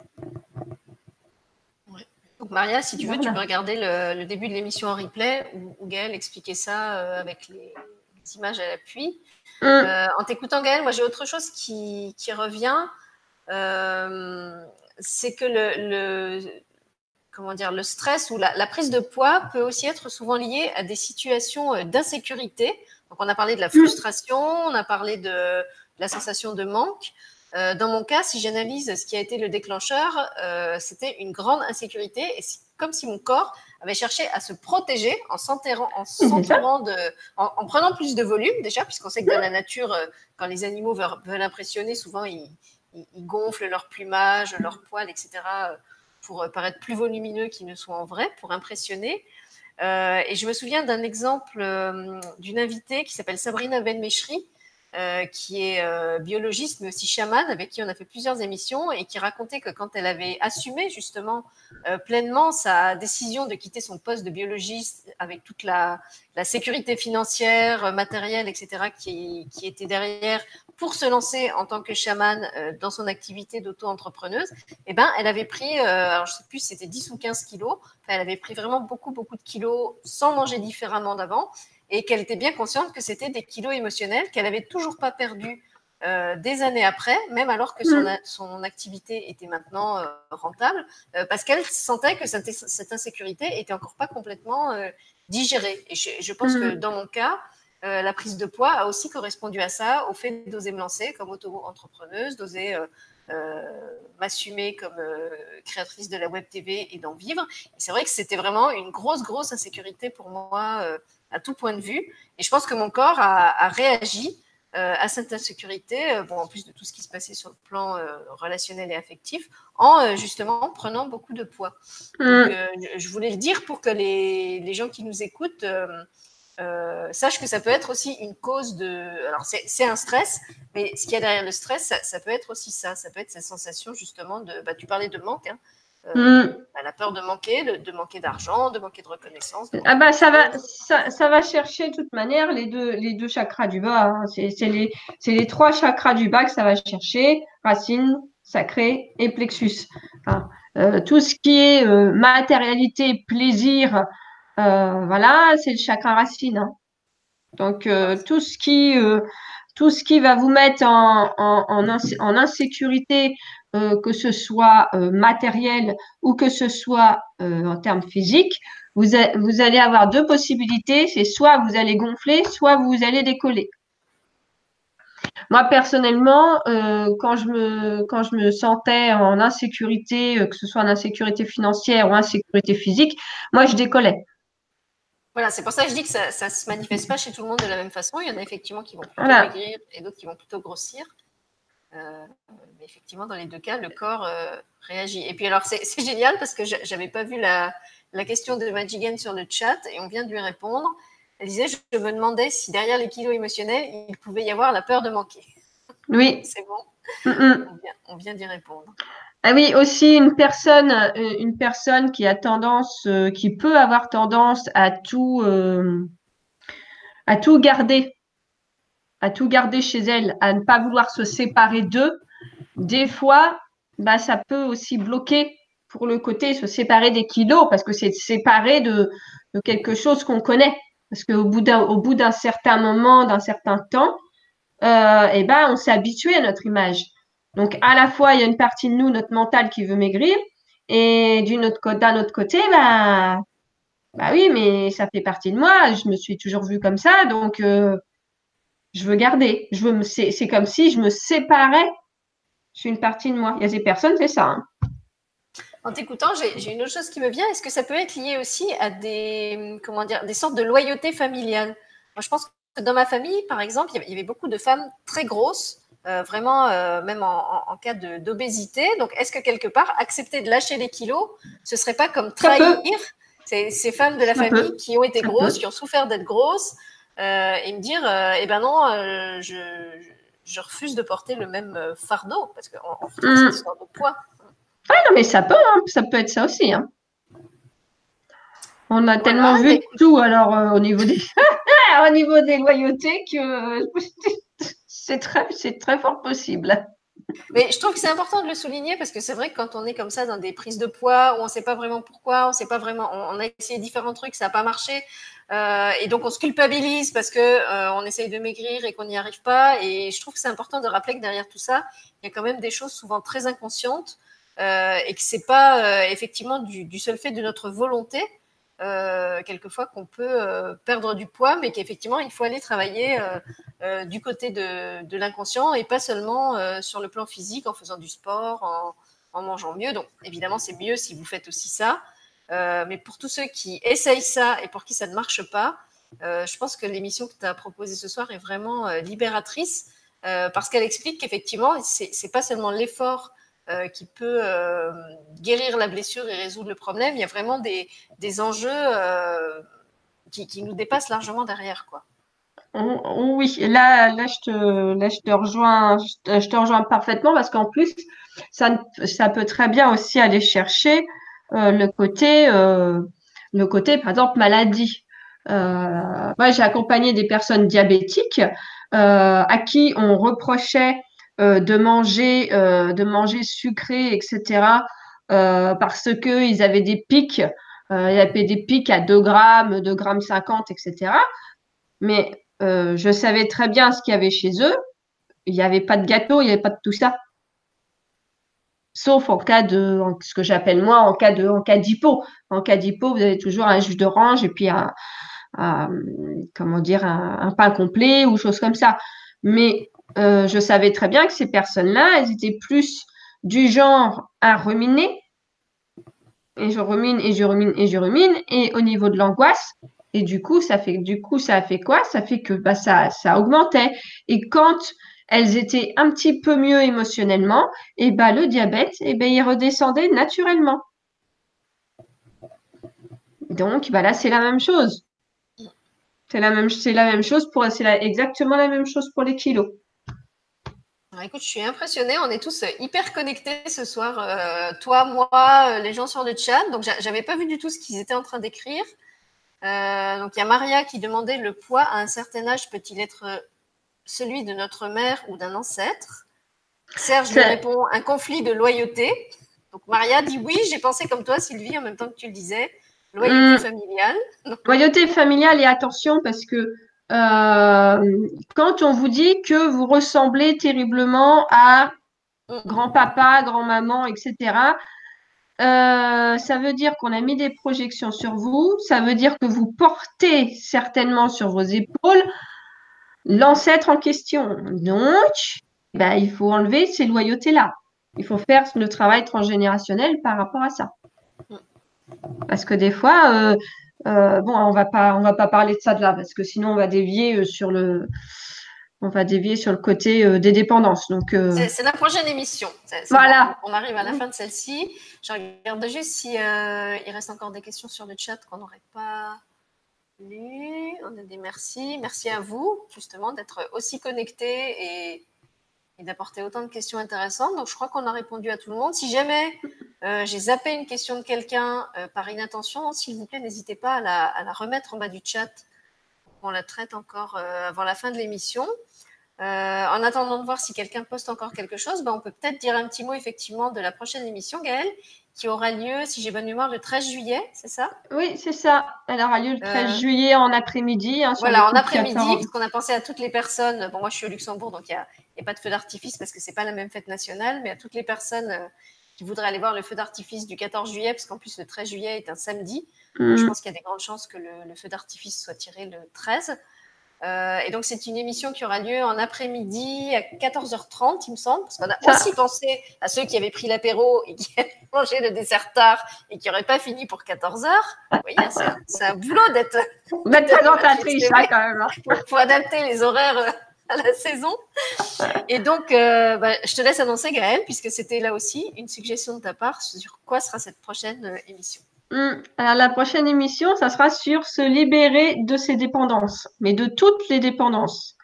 [SPEAKER 1] Donc Maria, si tu veux, tu peux regarder le, début de l'émission en replay où, Gaëlle expliquait ça euh, avec les, images à l'appui. Hum. Euh, en t'écoutant Gaëlle, moi j'ai autre chose qui, qui revient. Euh, c'est que le, comment dire, le stress ou la, prise de poids peut aussi être souvent lié à des situations euh, d'insécurité. Donc, on a parlé de la frustration, on a parlé de, la sensation de manque. Euh, dans mon cas, si j'analyse ce qui a été le déclencheur, c'était une grande insécurité et comme si mon corps avait cherché à se protéger en s'enterrant, en de, en, prenant plus de volume déjà, puisqu'on sait que dans la nature, quand les animaux veulent, veulent impressionner, souvent ils, ils, gonflent leur plumage, leur poil, etc., euh, pour euh, paraître plus volumineux qu'ils ne sont en vrai, pour impressionner. Euh, et je me souviens d'un exemple d'une invitée qui s'appelle Sabrina Benmeshri, euh, qui est euh, biologiste mais aussi chamane, avec qui on a fait plusieurs émissions et qui racontait que quand elle avait assumé justement euh, pleinement sa décision de quitter son poste de biologiste avec toute la, sécurité financière, matérielle, etc., qui, était derrière pour se lancer en tant que chamane dans son activité d'auto-entrepreneuse, eh ben, elle avait pris, alors je sais plus si c'était 10 ou 15 kilos, enfin, elle avait pris vraiment beaucoup, beaucoup de kilos sans manger différemment d'avant et qu'elle était bien consciente que c'était des kilos émotionnels qu'elle avait toujours pas perdus des années après, même alors que son, mm. son activité était maintenant rentable, parce qu'elle sentait que cette, cette, insécurité était encore pas complètement digérée. Et je, pense que mm. dans mon cas, la prise de poids a aussi correspondu à ça, au fait d'oser me lancer comme auto-entrepreneuse, d'oser euh, m'assumer comme euh, créatrice de la web TV et d'en vivre. c'est vrai que c'était vraiment une grosse, grosse insécurité pour moi euh, à tout point de vue. Et je pense que mon corps a, réagi à cette insécurité, bon, en plus de tout ce qui se passait sur le plan relationnel et affectif, en justement prenant beaucoup de poids. Mm. je voulais le dire pour que les, les gens qui nous écoutent euh, sache que ça peut être aussi une cause de. Alors, c'est un stress, mais ce qu'il y a derrière le stress, ça, peut être aussi ça. Ça peut être cette sensation justement de. Bah, tu parlais de manque. Hein. Euh, mm. bah, la peur de manquer, de, manquer d'argent, de manquer de reconnaissance.
[SPEAKER 2] ah bah ça va, ça, va chercher de toute manière les deux, les deux chakras du bas. Hein. C'est les, les trois chakras du bas que ça va chercher racine, sacré et plexus. Euh, tout ce qui est matérialité, plaisir, euh, voilà, c'est le chakra racine. Hein. Donc euh, tout ce qui euh, tout ce qui va vous mettre en, insécurité, que ce soit matériel ou que ce soit en termes physiques, vous, allez avoir deux possibilités. C'est soit vous allez gonfler, soit vous allez décoller. Moi, personnellement, quand, je me, quand je me sentais en insécurité, que ce soit en insécurité financière ou insécurité physique, moi, je décollais.
[SPEAKER 1] Voilà, c'est pour ça que je dis que ça ne se manifeste pas chez tout le monde de la même façon. Il y en a effectivement qui vont plutôt maigrir et d'autres qui vont plutôt grossir. Euh, mais effectivement, dans les deux cas, le corps euh, réagit. Et puis alors, c'est génial parce que je n'avais pas vu la, question de Majigan sur le chat et on vient de lui répondre. Elle disait, je me demandais si derrière les kilos émotionnels, il pouvait y avoir la peur de manquer.
[SPEAKER 2] Oui.
[SPEAKER 1] c'est bon. On vient, on vient d'y répondre.
[SPEAKER 2] Ah oui, aussi une personne, euh, une personne qui a tendance, euh, qui peut avoir tendance à tout, euh, à tout garder, à tout garder chez elle, à ne pas vouloir se séparer d'eux. Des fois, bah, ça peut aussi bloquer pour le côté se séparer des kilos parce que c'est séparer de, de, quelque chose qu'on connaît. Parce qu'au bout d'un, au bout d'un certain moment, d'un certain temps, eh ben, on s'est habitué à notre image. Donc, à la fois, il y a une partie de nous, notre mental, qui veut maigrir, et d'un autre, autre côté, bah, bah oui, mais ça fait partie de moi. Je me suis toujours vue comme ça, donc euh, je veux garder. Je veux c'est, comme si je me séparais. Je suis une partie de moi. Il y a des personnes, c'est ça. Hein.
[SPEAKER 1] En t'écoutant, j'ai, une autre chose qui me vient. Est-ce que ça peut être lié aussi à des, comment dire, des sortes de loyauté familiale Moi, je pense que dans ma famille, par exemple, il y avait beaucoup de femmes très grosses euh, vraiment, euh, même en, cas d'obésité. Donc, est-ce que quelque part, accepter de lâcher les kilos, ce serait pas comme trahir ces, ces, femmes de la famille qui ont été grosses, qui ont souffert d'être grosses, euh, et me dire, eh ben non, je, je, refuse de porter le même fardeau, parce qu'on cette histoire de poids.
[SPEAKER 2] Ah non, mais ça peut, hein. ça peut être ça aussi. Hein. On a tellement vu tout alors au niveau des au niveau des loyautés que c'est très, très fort possible.
[SPEAKER 1] Mais je trouve que c'est important de le souligner parce que c'est vrai que quand on est comme ça dans des prises de poids où on ne sait pas vraiment pourquoi, on sait pas vraiment, on, a essayé différents trucs, ça n'a pas marché, euh, et donc on se culpabilise parce que euh, on essaye de maigrir et qu'on n'y arrive pas. Et je trouve que c'est important de rappeler que derrière tout ça, il y a quand même des choses souvent très inconscientes euh, et que c'est pas effectivement du, seul fait de notre volonté. Euh, quelquefois qu'on peut euh, perdre du poids, mais qu'effectivement, il faut aller travailler euh, du côté de, l'inconscient et pas seulement sur le plan physique en faisant du sport, en, mangeant mieux. Donc, évidemment, c'est mieux si vous faites aussi ça. mais pour tous ceux qui essayent ça et pour qui ça ne marche pas, je pense que l'émission que tu as proposée ce soir est vraiment libératrice parce qu'elle explique qu'effectivement, c'est pas seulement l'effort euh, qui peut euh, guérir la blessure et résoudre le problème. Il y a vraiment des, des enjeux euh, qui, qui, nous dépassent largement derrière. Quoi.
[SPEAKER 2] Oui, là, là, je te, là, je te rejoins, je te rejoins parfaitement parce qu'en plus, ça, ça peut très bien aussi aller chercher le côté, le côté, par exemple, maladie. moi, j'ai accompagné des personnes diabétiques à qui on reprochait euh, de manger, euh, de manger sucré, etc. Euh, parce que ils avaient des pics, il y avait des pics à 2 grammes, 2 grammes 50, etc. Mais je savais très bien ce qu'il y avait chez eux. il n'y avait pas de gâteau, il n'y avait pas de tout ça. Sauf en cas de, ce que j'appelle moi, en cas de, en cas d'hypo. En cas d'hypo, vous avez toujours un jus d'orange et puis un, comment dire, un, pain complet ou chose comme ça. Mais euh, je savais très bien que ces personnes-là, elles étaient plus du genre à ruminer. Et je rumine et je rumine et je rumine. Et au niveau de l'angoisse, et du coup, ça fait, du coup, ça a fait quoi? Ça fait que bah, ça, ça augmentait. Et quand elles étaient un petit peu mieux émotionnellement, et bah, le diabète, et ben, il redescendait naturellement. Donc, bah, là, c'est la même chose. C'est la même, la même chose pour, c'est exactement la même chose pour les kilos.
[SPEAKER 1] Écoute, je suis impressionnée. On est tous hyper connectés ce soir. Euh, toi, moi, euh, les gens sur le chat. Donc, j'avais pas vu du tout ce qu'ils étaient en train d'écrire. Euh, donc, il y a Maria qui demandait le poids à un certain âge peut-il être celui de notre mère ou d'un ancêtre? Serge lui répond un conflit de loyauté. Donc, Maria dit oui, j'ai pensé comme toi, Sylvie, en même temps que tu le disais. Loyauté hmm. familiale.
[SPEAKER 2] Loyauté familiale et attention parce que euh, quand on vous dit que vous ressemblez terriblement à grand-papa, grand-maman, etc., euh, ça veut dire qu'on a mis des projections sur vous, ça veut dire que vous portez certainement sur vos épaules l'ancêtre en question. Donc, ben, il faut enlever ces loyautés-là. Il faut faire le travail transgénérationnel par rapport à ça. Parce que des fois, euh, euh, bon, on va pas, on va pas parler de ça de là, parce que sinon on va dévier euh, sur le, on va dévier sur le côté des dépendances. Donc,
[SPEAKER 1] c'est la prochaine émission.
[SPEAKER 2] voilà.
[SPEAKER 1] on arrive à la fin de celle-ci. Je regarde juste si il reste encore des questions sur le chat qu'on n'aurait pas lues. On a des merci. Merci à vous justement d'être aussi connectés et et d'apporter autant de questions intéressantes. Donc, je crois qu'on a répondu à tout le monde. Si jamais euh, j'ai zappé une question de quelqu'un euh, par inattention, s'il vous plaît, n'hésitez pas à la, remettre en bas du chat pour qu'on la traite encore euh, avant la fin de l'émission. en attendant de voir si quelqu'un poste encore quelque chose, ben, on peut peut-être dire un petit mot effectivement de la prochaine émission, Gaëlle, qui aura lieu, si j'ai bonne mémoire, le 13 juillet, c'est ça?
[SPEAKER 2] Oui, c'est ça. Elle aura lieu le 13 juillet en après-midi.
[SPEAKER 1] Hein, voilà, en après-midi, parce qu'on a pensé à toutes les personnes. Bon, moi, je suis au Luxembourg, donc il y a, n'y a pas de feu d'artifice parce que c'est pas la même fête nationale, mais à toutes les personnes euh, qui voudraient aller voir le feu d'artifice du 14 juillet, parce qu'en plus le 13 juillet est un samedi, je mm. pense qu'il y a des grandes chances que le, feu d'artifice soit tiré le 13. Euh, et donc, c'est une émission qui aura lieu en après-midi à 14h30, il me semble, parce qu'on a aussi pensé à ceux qui avaient pris l'apéro et qui avaient mangé le dessert tard et qui n'auraient pas fini pour 14h. Vous voyez, c'est un, boulot d'être.
[SPEAKER 2] D'être présentatrice, hein, quand même.
[SPEAKER 1] Hein. Pour, adapter les horaires euh, à la saison. Et donc, euh, bah, je te laisse annoncer, Gaëlle, puisque c'était là aussi une suggestion de ta part sur quoi sera cette prochaine euh, émission.
[SPEAKER 2] Hum, alors, la prochaine émission, ça sera sur se libérer de ses dépendances, mais de toutes les dépendances.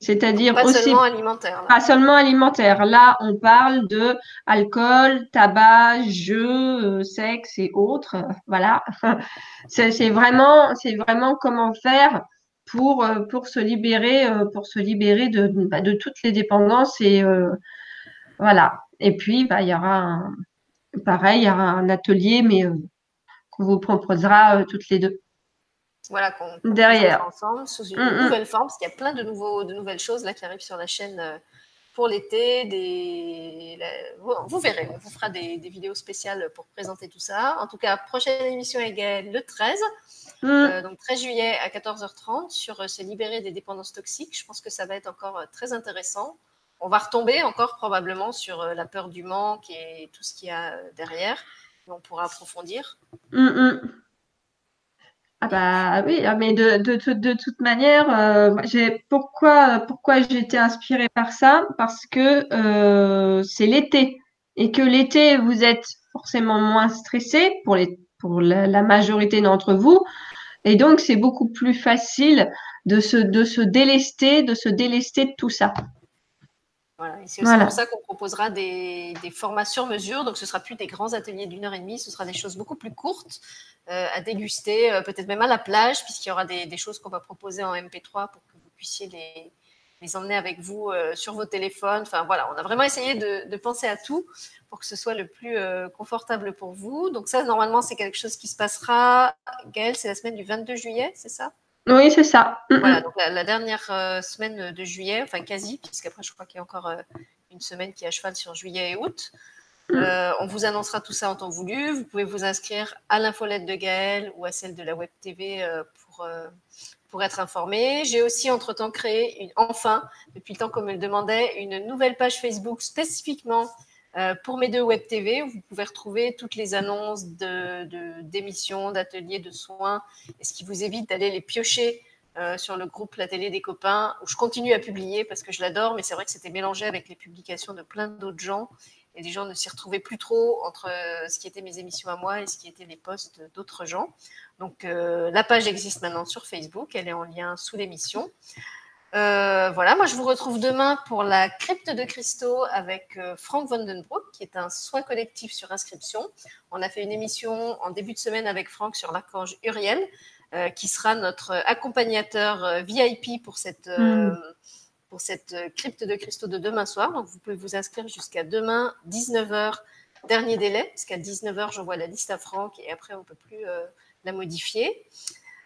[SPEAKER 2] C'est-à-dire
[SPEAKER 1] pas
[SPEAKER 2] aussi.
[SPEAKER 1] Seulement alimentaire,
[SPEAKER 2] pas seulement alimentaire. Là, on parle de alcool, tabac, jeux, euh, sexe et autres. Voilà. C'est vraiment, c'est vraiment comment faire pour, euh, pour se libérer, euh, pour se libérer de, bah, de toutes les dépendances. Et euh, voilà. Et puis, bah, il y aura un, pareil, il y aura un atelier, mais qu'on vous proposera toutes les deux.
[SPEAKER 1] Voilà, qu'on derrière ensemble sous une mm, mm. nouvelle forme, parce qu'il y a plein de, nouveaux, de nouvelles choses là qui arrivent sur la chaîne pour l'été. Des... Vous, verrez, on vous fera des, des, vidéos spéciales pour présenter tout ça. En tout cas, prochaine émission égale le 13. Mm. Euh, donc 13 juillet à 14h30 sur euh, se libérer des dépendances toxiques. Je pense que ça va être encore euh, très intéressant. On va retomber encore probablement sur la peur du manque et tout ce qu'il y a derrière. on pourra approfondir.
[SPEAKER 2] Mm, mm. Ah bah oui, ah, mais de, toute manière, j'ai pourquoi pourquoi été inspirée par ça? Parce que c'est l'été. Et que l'été vous êtes forcément moins stressé pour les pour la majorité d'entre vous. Et donc, c'est beaucoup plus facile de se, de se délester, de se délester de tout ça.
[SPEAKER 1] Voilà, et c'est aussi pour ça qu'on proposera des, des, formats sur mesure. Donc, ce ne sera plus des grands ateliers d'une heure et demie, ce sera des choses beaucoup plus courtes euh, à déguster, euh, peut-être même à la plage, puisqu'il y aura des, des choses qu'on va proposer en MP3 pour que vous puissiez les, les emmener avec vous euh, sur vos téléphones. Enfin voilà, on a vraiment essayé de, penser à tout pour que ce soit le plus confortable pour vous. Donc ça, normalement, c'est quelque chose qui se passera. Gaëlle, c'est la semaine du 22 juillet, c'est ça?
[SPEAKER 2] Oui, c'est ça.
[SPEAKER 1] Voilà, donc la, dernière semaine de juillet, enfin quasi, puisqu'après je crois qu'il y a encore une semaine qui est à cheval sur juillet et août. Euh, on vous annoncera tout ça en temps voulu. Vous pouvez vous inscrire à l'infolette de Gaël ou à celle de la Web TV euh, pour, euh, pour être informé. J'ai aussi entre-temps créé, une, enfin, depuis le temps qu'on me le demandait, une nouvelle page Facebook spécifiquement pour mes deux Web TV. Vous pouvez retrouver toutes les annonces d'émissions, de, d'ateliers, de soins, ce qui vous évite d'aller les piocher sur le groupe La Télé des copains, où je continue à publier parce que je l'adore, mais c'est vrai que c'était mélangé avec les publications de plein d'autres gens et les gens ne s'y retrouvaient plus trop entre euh, ce qui était mes émissions à moi et ce qui était les posts d'autres gens. Donc euh, la page existe maintenant sur Facebook, elle est en lien sous l'émission. Euh, voilà, moi je vous retrouve demain pour la crypte de cristaux avec Frank Vandenbroek, qui est un soin collectif sur inscription. On a fait une émission en début de semaine avec Franck sur l'archange Uriel, qui sera notre accompagnateur VIP pour cette, hmm pour cette euh, crypte de cristaux de demain soir. Donc, vous pouvez vous inscrire jusqu'à demain, 19h, dernier délai, parce qu'à 19h, j'envoie la liste à Franck et après, on ne peut plus euh, la modifier.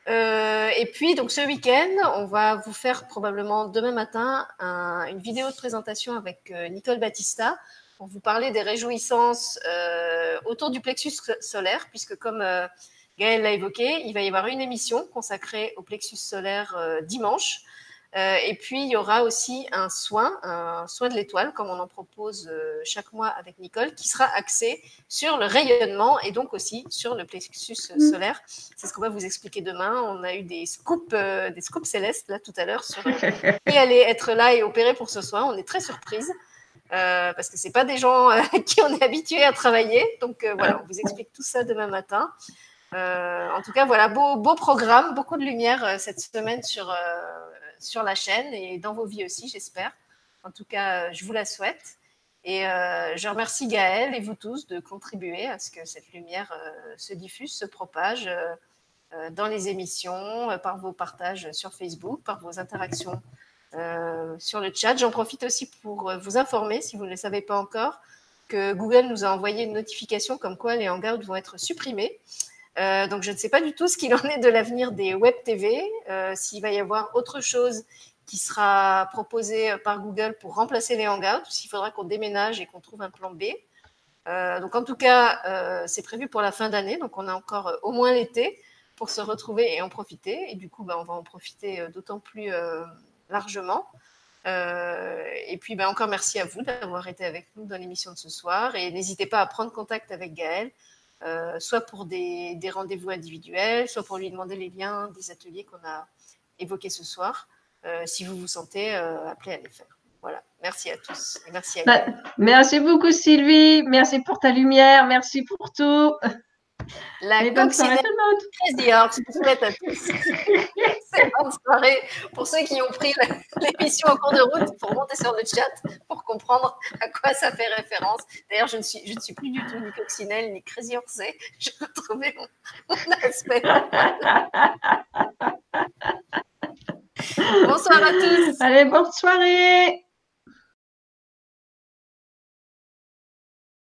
[SPEAKER 1] Euh, et puis, donc, ce week-end, on va vous faire probablement demain matin une vidéo de présentation avec Nicole Battista pour vous parler des réjouissances autour du plexus solaire, puisque comme Gaël l'a évoqué, il va y avoir une émission consacrée au plexus solaire dimanche. Euh, et puis, il y aura aussi un soin, un soin de l'étoile, comme on en propose euh, chaque mois avec Nicole, qui sera axé sur le rayonnement et donc aussi sur le plexus mm. solaire. C'est ce qu'on va vous expliquer demain. On a eu des scoops, euh, des scoops célestes là tout à l'heure sur qui allait être là et opérer pour ce soin. On est très surprise. parce que c'est pas des gens qui on est habitués à travailler. Donc voilà, on vous explique tout ça demain matin. en tout cas, voilà, beau, beau programme, beaucoup de lumière cette semaine sur, sur la chaîne et dans vos vies aussi, j'espère. En tout cas, je vous la souhaite. Et euh, je remercie Gaël et vous tous de contribuer à ce que cette lumière euh, se diffuse, se propage euh, dans les émissions, par vos partages sur Facebook, par vos interactions sur le chat. J'en profite aussi pour vous informer, si vous ne le savez pas encore, que Google nous a envoyé une notification comme quoi les hangouts vont être supprimés. Euh, donc, je ne sais pas du tout ce qu'il en est de l'avenir des web TV, euh, s'il va y avoir autre chose qui sera proposé par Google pour remplacer les hangouts, ou s'il faudra qu'on déménage et qu'on trouve un plan B. Euh, donc, en tout cas, c'est prévu pour la fin d'année, donc on a encore au moins l'été pour se retrouver et en profiter. Et du coup, ben, on va en profiter d'autant plus largement. et puis, ben, encore merci à vous d'avoir été avec nous dans l'émission de ce soir. Et n'hésitez pas à prendre contact avec Gaël euh, soit pour des, rendez-vous individuels, soit pour lui demander les liens des ateliers qu'on a évoqués ce soir, euh, si vous vous sentez euh, appelé à les faire. Voilà, merci à tous. merci, à
[SPEAKER 2] bah, merci beaucoup Sylvie, merci pour ta lumière, merci pour tout.
[SPEAKER 1] La coccinelle Crazy Horse, je souhaite à tous. C'est bonne soirée pour ceux qui ont pris l'émission en cours de route pour monter sur le chat pour comprendre à quoi ça fait référence. D'ailleurs, je, ne suis, je ne suis plus du tout ni coccinelle ni Crazy Horse. Je vais trouver mon, mon aspect. Bonsoir à tous.
[SPEAKER 2] Allez, bonne soirée.